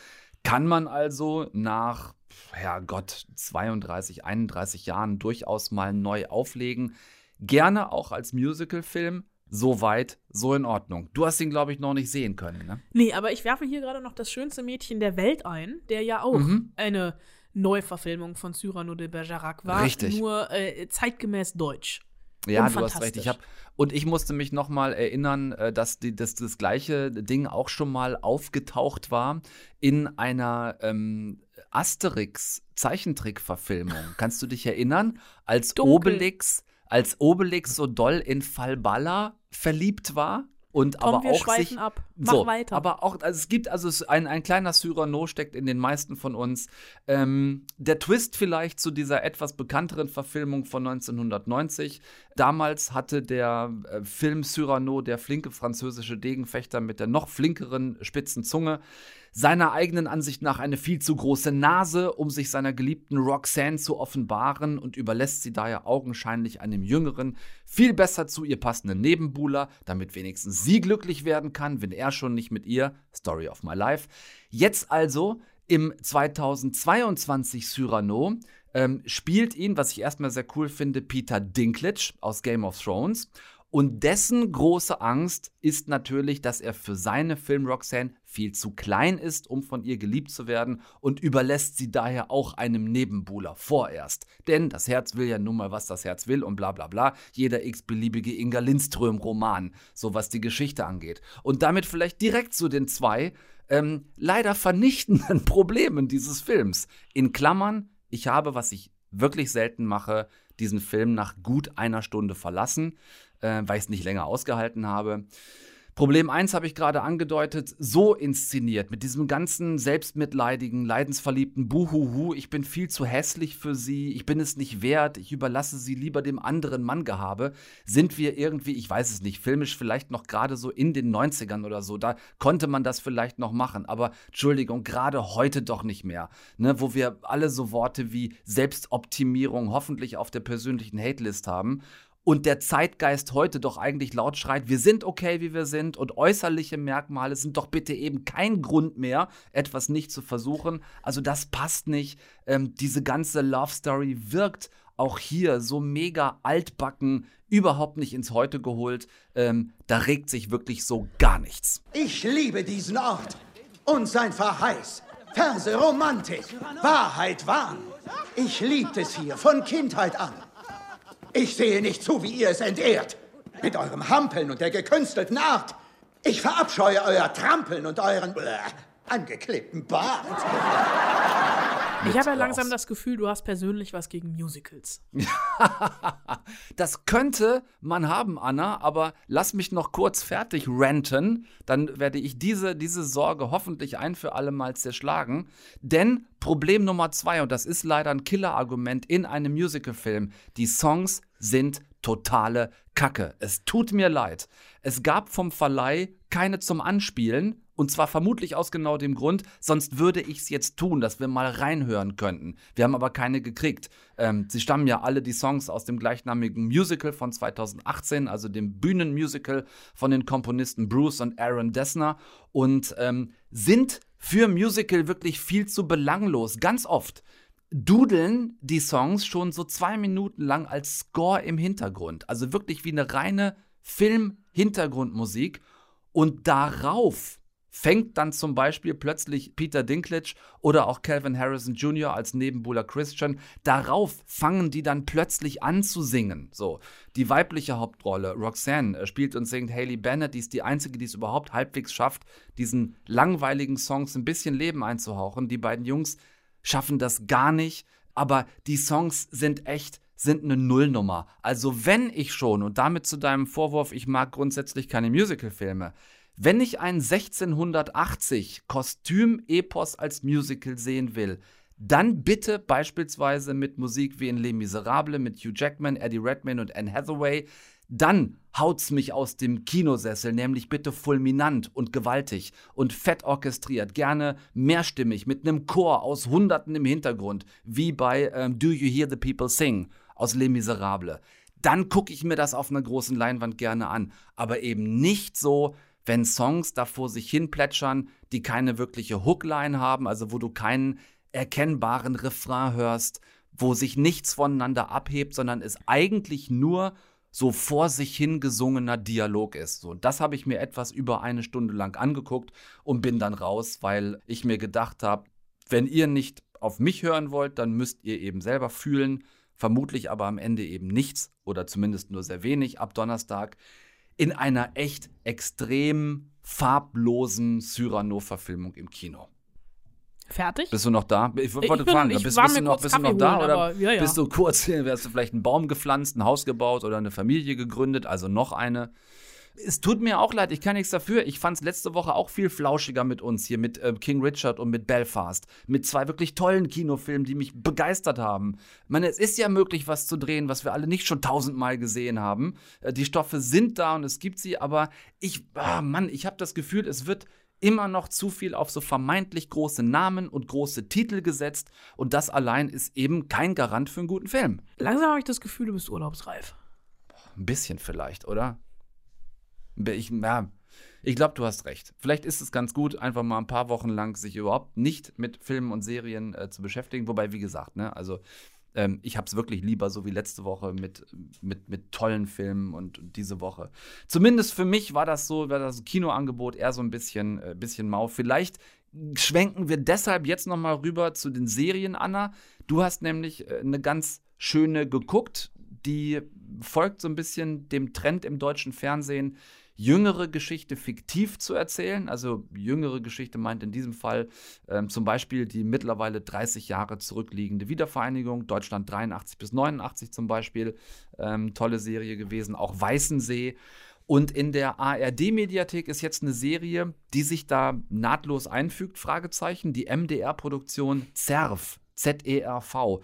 Kann man also nach, Herrgott, 32, 31 Jahren durchaus mal neu auflegen. Gerne auch als Musicalfilm. So weit, so in Ordnung. Du hast ihn, glaube ich, noch nicht sehen können, ne? Nee, aber ich werfe hier gerade noch das schönste Mädchen der Welt ein, der ja auch Mhm. eine Neuverfilmung von Cyrano de Bergerac war. Richtig. Nur äh, zeitgemäß deutsch. Ja, du hast recht. Ich hab, und ich musste mich noch mal erinnern, äh, dass, die, dass das gleiche Ding auch schon mal aufgetaucht war in einer ähm, Asterix-Zeichentrick-Verfilmung. Kannst du dich erinnern? Als Dunkel. Obelix, als Obelix so doll in Falballa verliebt war und Komm, aber wir auch sich ab. Mach so, weiter. aber auch, also es gibt, also es, ein, ein kleiner Cyrano steckt in den meisten von uns. Ähm, der Twist vielleicht zu dieser etwas bekannteren Verfilmung von 1990. Damals hatte der äh, Film Cyrano, der flinke französische Degenfechter mit der noch flinkeren spitzen Zunge, seiner eigenen Ansicht nach eine viel zu große Nase, um sich seiner geliebten Roxanne zu offenbaren und überlässt sie daher augenscheinlich einem jüngeren, viel besser zu ihr passenden Nebenbuhler, damit wenigstens sie glücklich werden kann, wenn er schon nicht mit ihr. Story of my life. Jetzt also im 2022 Cyrano ähm, spielt ihn, was ich erstmal sehr cool finde, Peter Dinklage aus Game of Thrones. Und dessen große Angst ist natürlich, dass er für seine Film Roxanne viel zu klein ist, um von ihr geliebt zu werden und überlässt sie daher auch einem Nebenbuhler vorerst. Denn das Herz will ja nun mal, was das Herz will und bla bla bla. Jeder x-beliebige Inga Lindström-Roman, so was die Geschichte angeht. Und damit vielleicht direkt zu den zwei ähm, leider vernichtenden Problemen dieses Films. In Klammern, ich habe, was ich wirklich selten mache, diesen Film nach gut einer Stunde verlassen, äh, weil ich es nicht länger ausgehalten habe. Problem 1 habe ich gerade angedeutet, so inszeniert, mit diesem ganzen selbstmitleidigen, leidensverliebten Buhuhu, ich bin viel zu hässlich für sie, ich bin es nicht wert, ich überlasse sie lieber dem anderen Manngehabe, sind wir irgendwie, ich weiß es nicht, filmisch vielleicht noch gerade so in den 90ern oder so, da konnte man das vielleicht noch machen, aber Entschuldigung, gerade heute doch nicht mehr, ne, wo wir alle so Worte wie Selbstoptimierung hoffentlich auf der persönlichen Hatelist haben und der Zeitgeist heute doch eigentlich laut schreit, wir sind okay, wie wir sind und äußerliche Merkmale sind doch bitte eben kein Grund mehr, etwas nicht zu versuchen. Also das passt nicht. Ähm, diese ganze Love Story wirkt auch hier so mega altbacken, überhaupt nicht ins Heute geholt. Ähm, da regt sich wirklich so gar nichts. Ich liebe diesen Ort und sein Verheiß. Verse, Romantik, Wahrheit, Wahn. Ich liebte es hier von Kindheit an. Ich sehe nicht zu, wie ihr es entehrt. Mit eurem Hampeln und der gekünstelten Art. Ich verabscheue euer Trampeln und euren bläh, angeklebten Bart. Ich habe ja langsam das Gefühl, du hast persönlich was gegen Musicals. Das könnte man haben, Anna, aber lass mich noch kurz fertig ranten, dann werde ich diese, diese Sorge hoffentlich ein für alle Mal zerschlagen. Denn Problem Nummer zwei, und das ist leider ein Killerargument in einem Musicalfilm, die Songs sind totale Kacke. Es tut mir leid. Es gab vom Verleih keine zum Anspielen. Und zwar vermutlich aus genau dem Grund, sonst würde ich es jetzt tun, dass wir mal reinhören könnten. Wir haben aber keine gekriegt. Ähm, sie stammen ja alle die Songs aus dem gleichnamigen Musical von 2018, also dem Bühnenmusical von den Komponisten Bruce und Aaron Dessner und ähm, sind für Musical wirklich viel zu belanglos. Ganz oft dudeln die Songs schon so zwei Minuten lang als Score im Hintergrund. Also wirklich wie eine reine Film-Hintergrundmusik. Und darauf fängt dann zum Beispiel plötzlich Peter Dinklage oder auch Calvin Harrison Jr. als Nebenbuhler Christian. Darauf fangen die dann plötzlich an zu singen. So, die weibliche Hauptrolle, Roxanne, äh, spielt und singt Haley Bennett, die ist die einzige, die es überhaupt halbwegs schafft, diesen langweiligen Songs ein bisschen Leben einzuhauchen. Die beiden Jungs schaffen das gar nicht, aber die Songs sind echt sind eine Nullnummer. Also wenn ich schon, und damit zu deinem Vorwurf, ich mag grundsätzlich keine Musicalfilme, wenn ich ein 1680 Kostüm-Epos als Musical sehen will, dann bitte beispielsweise mit Musik wie in Les Miserables mit Hugh Jackman, Eddie Redmayne und Anne Hathaway. Dann haut's mich aus dem Kinosessel, nämlich bitte fulminant und gewaltig und fett orchestriert, gerne mehrstimmig mit einem Chor aus Hunderten im Hintergrund, wie bei ähm, Do You Hear the People Sing aus Les Miserables. Dann gucke ich mir das auf einer großen Leinwand gerne an, aber eben nicht so, wenn Songs da vor sich hin plätschern, die keine wirkliche Hookline haben, also wo du keinen erkennbaren Refrain hörst, wo sich nichts voneinander abhebt, sondern es eigentlich nur so vor sich hin gesungener Dialog ist. So, das habe ich mir etwas über eine Stunde lang angeguckt und bin dann raus, weil ich mir gedacht habe, wenn ihr nicht auf mich hören wollt, dann müsst ihr eben selber fühlen, vermutlich aber am Ende eben nichts oder zumindest nur sehr wenig ab Donnerstag in einer echt extrem farblosen Cyrano-Verfilmung im Kino. Fertig? Bist du noch da? Ich wollte fragen, bist, bist, du noch, bist du noch da holen, oder aber, ja, ja. bist du kurz, hast du vielleicht einen Baum gepflanzt, ein Haus gebaut oder eine Familie gegründet, also noch eine? Es tut mir auch leid, ich kann nichts dafür. Ich fand es letzte Woche auch viel flauschiger mit uns hier, mit äh, King Richard und mit Belfast. Mit zwei wirklich tollen Kinofilmen, die mich begeistert haben. Ich meine, es ist ja möglich, was zu drehen, was wir alle nicht schon tausendmal gesehen haben. Äh, die Stoffe sind da und es gibt sie, aber ich, ah, Mann, ich habe das Gefühl, es wird immer noch zu viel auf so vermeintlich große Namen und große Titel gesetzt und das allein ist eben kein Garant für einen guten Film. Langsam habe ich das Gefühl, du bist urlaubsreif. Ein bisschen vielleicht, oder? Ich, ja, ich glaube, du hast recht. Vielleicht ist es ganz gut, einfach mal ein paar Wochen lang sich überhaupt nicht mit Filmen und Serien äh, zu beschäftigen. Wobei, wie gesagt, ne, also ähm, ich habe es wirklich lieber so wie letzte Woche mit, mit, mit tollen Filmen und, und, diese Woche. Zumindest für mich war das so, war das Kinoangebot eher so ein bisschen, äh, bisschen mau. Vielleicht schwenken wir deshalb jetzt noch mal rüber zu den Serien, Anna. Du hast nämlich äh, eine ganz schöne geguckt, die folgt so ein bisschen dem Trend im deutschen Fernsehen jüngere Geschichte fiktiv zu erzählen. Also jüngere Geschichte meint in diesem Fall ähm, zum Beispiel die mittlerweile 30 Jahre zurückliegende Wiedervereinigung, Deutschland 83 bis 89 zum Beispiel, ähm, tolle Serie gewesen, auch Weißensee. Und in der ARD-Mediathek ist jetzt eine Serie, die sich da nahtlos einfügt, Fragezeichen, die MDR-Produktion ZERV, Z-E-R-V.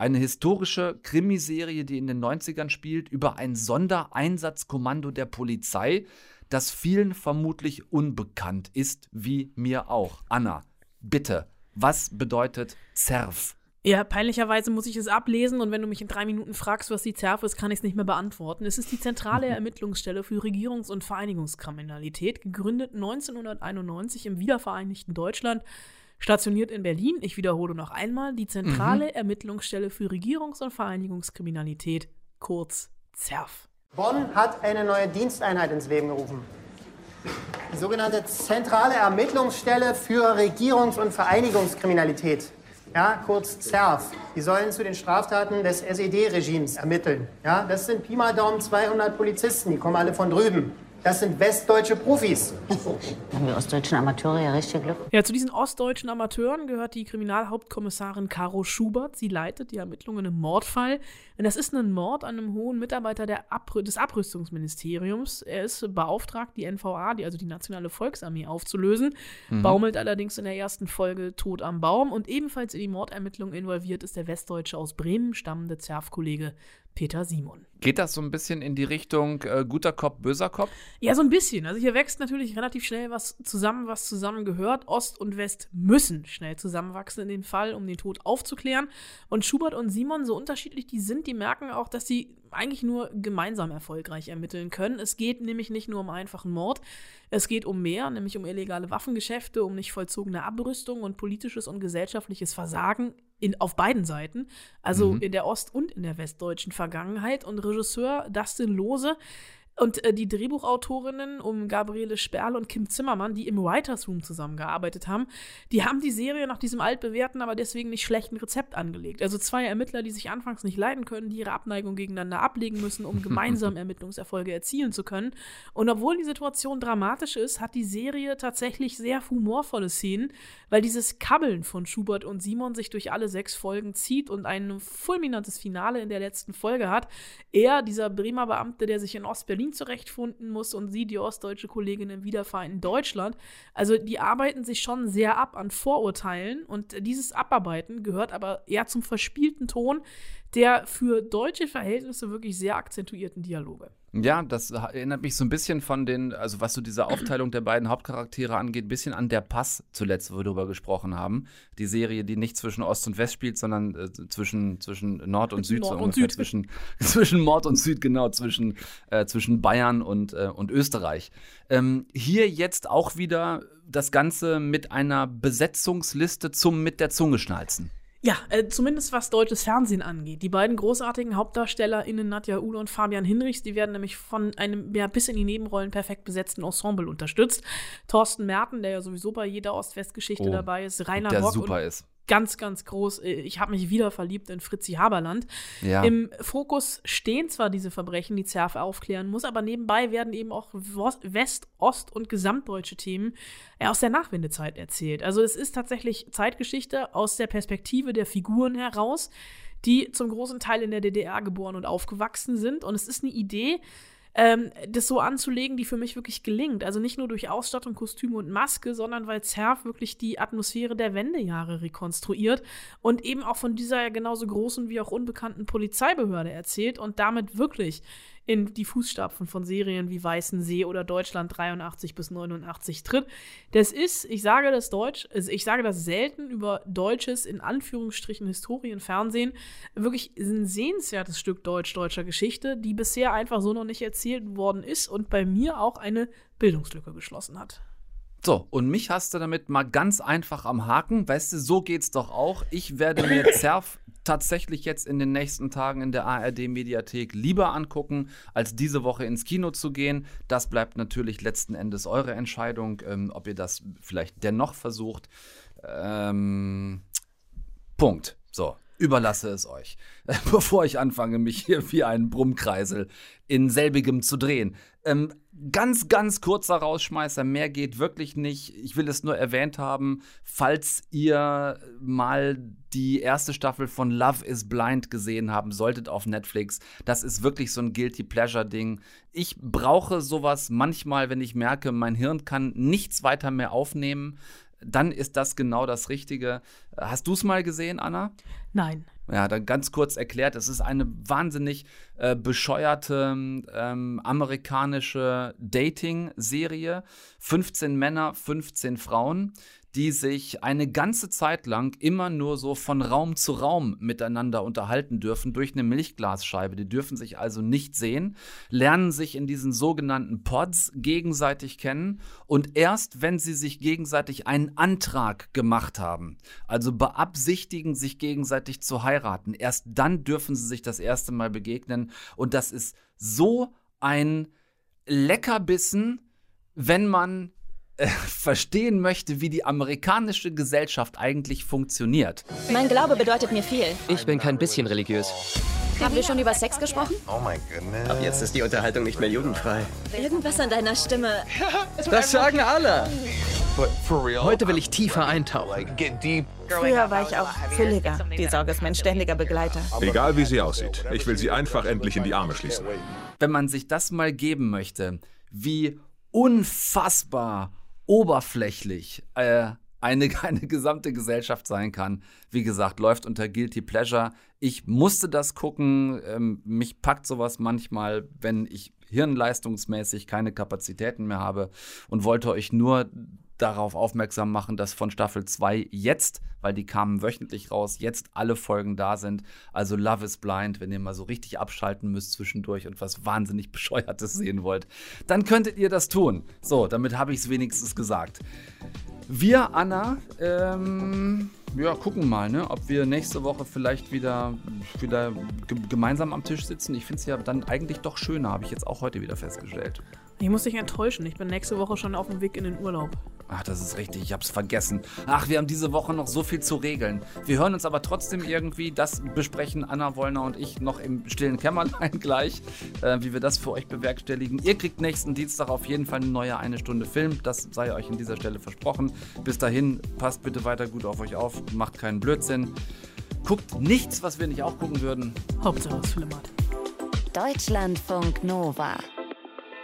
Eine historische Krimiserie, die in den 90ern spielt, über ein Sondereinsatzkommando der Polizei, das vielen vermutlich unbekannt ist, wie mir auch. Anna, bitte, was bedeutet ZERF? Ja, peinlicherweise muss ich es ablesen und wenn du mich in drei Minuten fragst, was die ZERF ist, kann ich es nicht mehr beantworten. Es ist die zentrale Ermittlungsstelle für Regierungs- und Vereinigungskriminalität, gegründet 1991 im wiedervereinigten Deutschland Stationiert in Berlin, ich wiederhole noch einmal, die zentrale mhm. Ermittlungsstelle für Regierungs- und Vereinigungskriminalität, kurz ZERF. Bonn hat eine neue Diensteinheit ins Leben gerufen. Die sogenannte Zentrale Ermittlungsstelle für Regierungs- und Vereinigungskriminalität. Ja, kurz ZERF. Die sollen zu den Straftaten des SED-Regimes ermitteln. Ja, das sind Pi mal Daumen 200 Polizisten, die kommen alle von drüben. Das sind westdeutsche Profis. Haben wir ostdeutschen Amateure ja richtig Glück. Ja, zu diesen ostdeutschen Amateuren gehört die Kriminalhauptkommissarin Caro Schubert. Sie leitet die Ermittlungen im Mordfall. Und das ist ein Mord an einem hohen Mitarbeiter Abrü des Abrüstungsministeriums. Er ist beauftragt, die NVA, die, also die Nationale Volksarmee, aufzulösen. Mhm. Baumelt allerdings in der ersten Folge tot am Baum. Und ebenfalls in die Mordermittlungen involviert ist der Westdeutsche aus Bremen stammende Zerf-Kollege Peter Simon. Geht das so ein bisschen in die Richtung äh, guter Kopf, böser Kopf? Ja, so ein bisschen. Also hier wächst natürlich relativ schnell was zusammen, was zusammengehört. Ost und West müssen schnell zusammenwachsen in dem Fall, um den Tod aufzuklären. Und Schubert und Simon, so unterschiedlich die sind, die merken auch, dass sie eigentlich nur gemeinsam erfolgreich ermitteln können. Es geht nämlich nicht nur um einfachen Mord, es geht um mehr, nämlich um illegale Waffengeschäfte, um nicht vollzogene Abrüstung und politisches und gesellschaftliches Versagen in, auf beiden Seiten, also mhm. in der ost- und in der westdeutschen Vergangenheit. Und Regisseur Dustin Lose Und äh, die Drehbuchautorinnen um Gabriele Sperl und Kim Zimmermann, die im Writers Room zusammengearbeitet haben, die haben die Serie nach diesem altbewährten, aber deswegen nicht schlechten Rezept angelegt. Also zwei Ermittler, die sich anfangs nicht leiden können, die ihre Abneigung gegeneinander ablegen müssen, um gemeinsam Ermittlungserfolge erzielen zu können. Und obwohl die Situation dramatisch ist, hat die Serie tatsächlich sehr humorvolle Szenen, weil dieses Kabbeln von Schubert und Simon sich durch alle sechs Folgen zieht und ein fulminantes Finale in der letzten Folge hat. Er, dieser Bremer Beamte, der sich in Ostberlin zurechtfinden muss und sie, die ostdeutsche Kollegin im wiedervereinten Deutschland. Also die arbeiten sich schon sehr ab an Vorurteilen und dieses Abarbeiten gehört aber eher zum verspielten Ton der für deutsche Verhältnisse wirklich sehr akzentuierten Dialoge. Ja, das erinnert mich so ein bisschen von den, also was so diese Aufteilung der beiden Hauptcharaktere angeht, ein bisschen an der Pass zuletzt, wo wir darüber gesprochen haben. Die Serie, die nicht zwischen Ost und West spielt, sondern äh, zwischen, zwischen Nord und Süd. Nord so und Süd. Zwischen, zwischen Nord und Süd, genau, zwischen, äh, zwischen Bayern und, äh, und Österreich. Ähm, hier jetzt auch wieder das Ganze mit einer Besetzungsliste zum mit der Zunge schnalzen. Ja, äh, zumindest was deutsches Fernsehen angeht. Die beiden großartigen HauptdarstellerInnen Nadja Uhle und Fabian Hinrichs, die werden nämlich von einem ja, bis in die Nebenrollen perfekt besetzten Ensemble unterstützt. Thorsten Merten, der ja sowieso bei jeder Ost-West-Geschichte Oh, dabei ist, Rainer der Rock super und ist. Ganz, ganz groß. äh, Ich habe mich wieder verliebt in Fritzi Haberland. Ja. Im Fokus stehen zwar diese Verbrechen, die Zerf aufklären muss, aber nebenbei werden eben auch West-, Ost- und gesamtdeutsche Themen äh, aus der Nachwendezeit erzählt. Also es ist tatsächlich Zeitgeschichte aus der Perspektive der Figuren heraus, die zum großen Teil in der DDR geboren und aufgewachsen sind. Und es ist eine Idee, ähm, das so anzulegen, die für mich wirklich gelingt. Also nicht nur durch Ausstattung, Kostüme und Maske, sondern weil Zerf wirklich die Atmosphäre der Wendejahre rekonstruiert und eben auch von dieser genauso großen wie auch unbekannten Polizeibehörde erzählt und damit wirklich in die Fußstapfen von Serien wie Weißen See oder Deutschland 83 bis 89 tritt. Das ist, ich sage das Deutsch, also ich sage das selten über deutsches, in Anführungsstrichen, Historienfernsehen, wirklich ein sehenswertes Stück deutsch-deutscher Geschichte, die bisher einfach so noch nicht erzählt worden ist und bei mir auch eine Bildungslücke geschlossen hat. So, und mich hast du damit mal ganz einfach am Haken. Weißt du, so geht's doch auch. Ich werde mir Zerf tatsächlich jetzt in den nächsten Tagen in der ARD-Mediathek lieber angucken, als diese Woche ins Kino zu gehen. Das bleibt natürlich letzten Endes eure Entscheidung, ähm, ob ihr das vielleicht dennoch versucht. Ähm, Punkt. So, überlasse es euch. Bevor ich anfange, mich hier wie ein Brummkreisel in selbigem zu drehen. Ähm, ganz, ganz kurzer Rausschmeißer, mehr geht wirklich nicht. Ich will es nur erwähnt haben, falls ihr mal die erste Staffel von Love is Blind gesehen haben solltet auf Netflix. Das ist wirklich so ein Guilty Pleasure-Ding. Ich brauche sowas manchmal, wenn ich merke, mein Hirn kann nichts weiter mehr aufnehmen. Dann ist das genau das Richtige. Hast du es mal gesehen, Anna? Nein. Ja, dann ganz kurz erklärt, es ist eine wahnsinnig äh, bescheuerte ähm, amerikanische Dating-Serie. 15 Männer, 15 Frauen, die sich eine ganze Zeit lang immer nur so von Raum zu Raum miteinander unterhalten dürfen durch eine Milchglasscheibe. Die dürfen sich also nicht sehen, lernen sich in diesen sogenannten Pods gegenseitig kennen und erst wenn sie sich gegenseitig einen Antrag gemacht haben, also beabsichtigen, sich gegenseitig zu heiraten, erst dann dürfen sie sich das erste Mal begegnen und das ist so ein Leckerbissen, wenn man äh, verstehen möchte, wie die amerikanische Gesellschaft eigentlich funktioniert. Mein Glaube bedeutet mir viel. Ich bin kein bisschen religiös. Haben wir schon über Sex gesprochen? Oh my goodness. Ab jetzt ist die Unterhaltung nicht mehr jugendfrei. Irgendwas an deiner Stimme. Das sagen alle. Heute will ich tiefer eintauchen. Früher war ich auch fülliger. Die Sorge ist mein ständiger Begleiter. Egal wie sie aussieht. Ich will sie einfach endlich in die Arme schließen. Wenn man sich das mal geben möchte, wie unfassbar oberflächlich äh, eine, eine gesamte Gesellschaft sein kann. Wie gesagt, läuft unter Guilty Pleasure. Ich musste das gucken. Ähm, mich packt sowas manchmal, wenn ich hirnleistungsmäßig keine Kapazitäten mehr habe und wollte euch nur darauf aufmerksam machen, dass von Staffel 2 jetzt, weil die kamen wöchentlich raus, jetzt alle Folgen da sind. Also Love is Blind, wenn ihr mal so richtig abschalten müsst zwischendurch und was wahnsinnig Bescheuertes sehen wollt, dann könntet ihr das tun. So, damit habe ich es wenigstens gesagt. Wir, Anna, ähm, ja, gucken mal, ne, ob wir nächste Woche vielleicht wieder, wieder ge gemeinsam am Tisch sitzen. Ich finde es ja dann eigentlich doch schöner, habe ich jetzt auch heute wieder festgestellt. Ich muss dich enttäuschen. Ich bin nächste Woche schon auf dem Weg in den Urlaub. Ach, das ist richtig, ich hab's vergessen. Ach, wir haben diese Woche noch so viel zu regeln. Wir hören uns aber trotzdem irgendwie, das besprechen Anna Wollner und ich noch im stillen Kämmerlein gleich, äh, wie wir das für euch bewerkstelligen. Ihr kriegt nächsten Dienstag auf jeden Fall eine neue eine Stunde Film. Das sei euch an dieser Stelle versprochen. Bis dahin, passt bitte weiter gut auf euch auf, macht keinen Blödsinn. Guckt nichts, was wir nicht auch gucken würden. Hauptsache es flimmert. Deutschlandfunk Nova.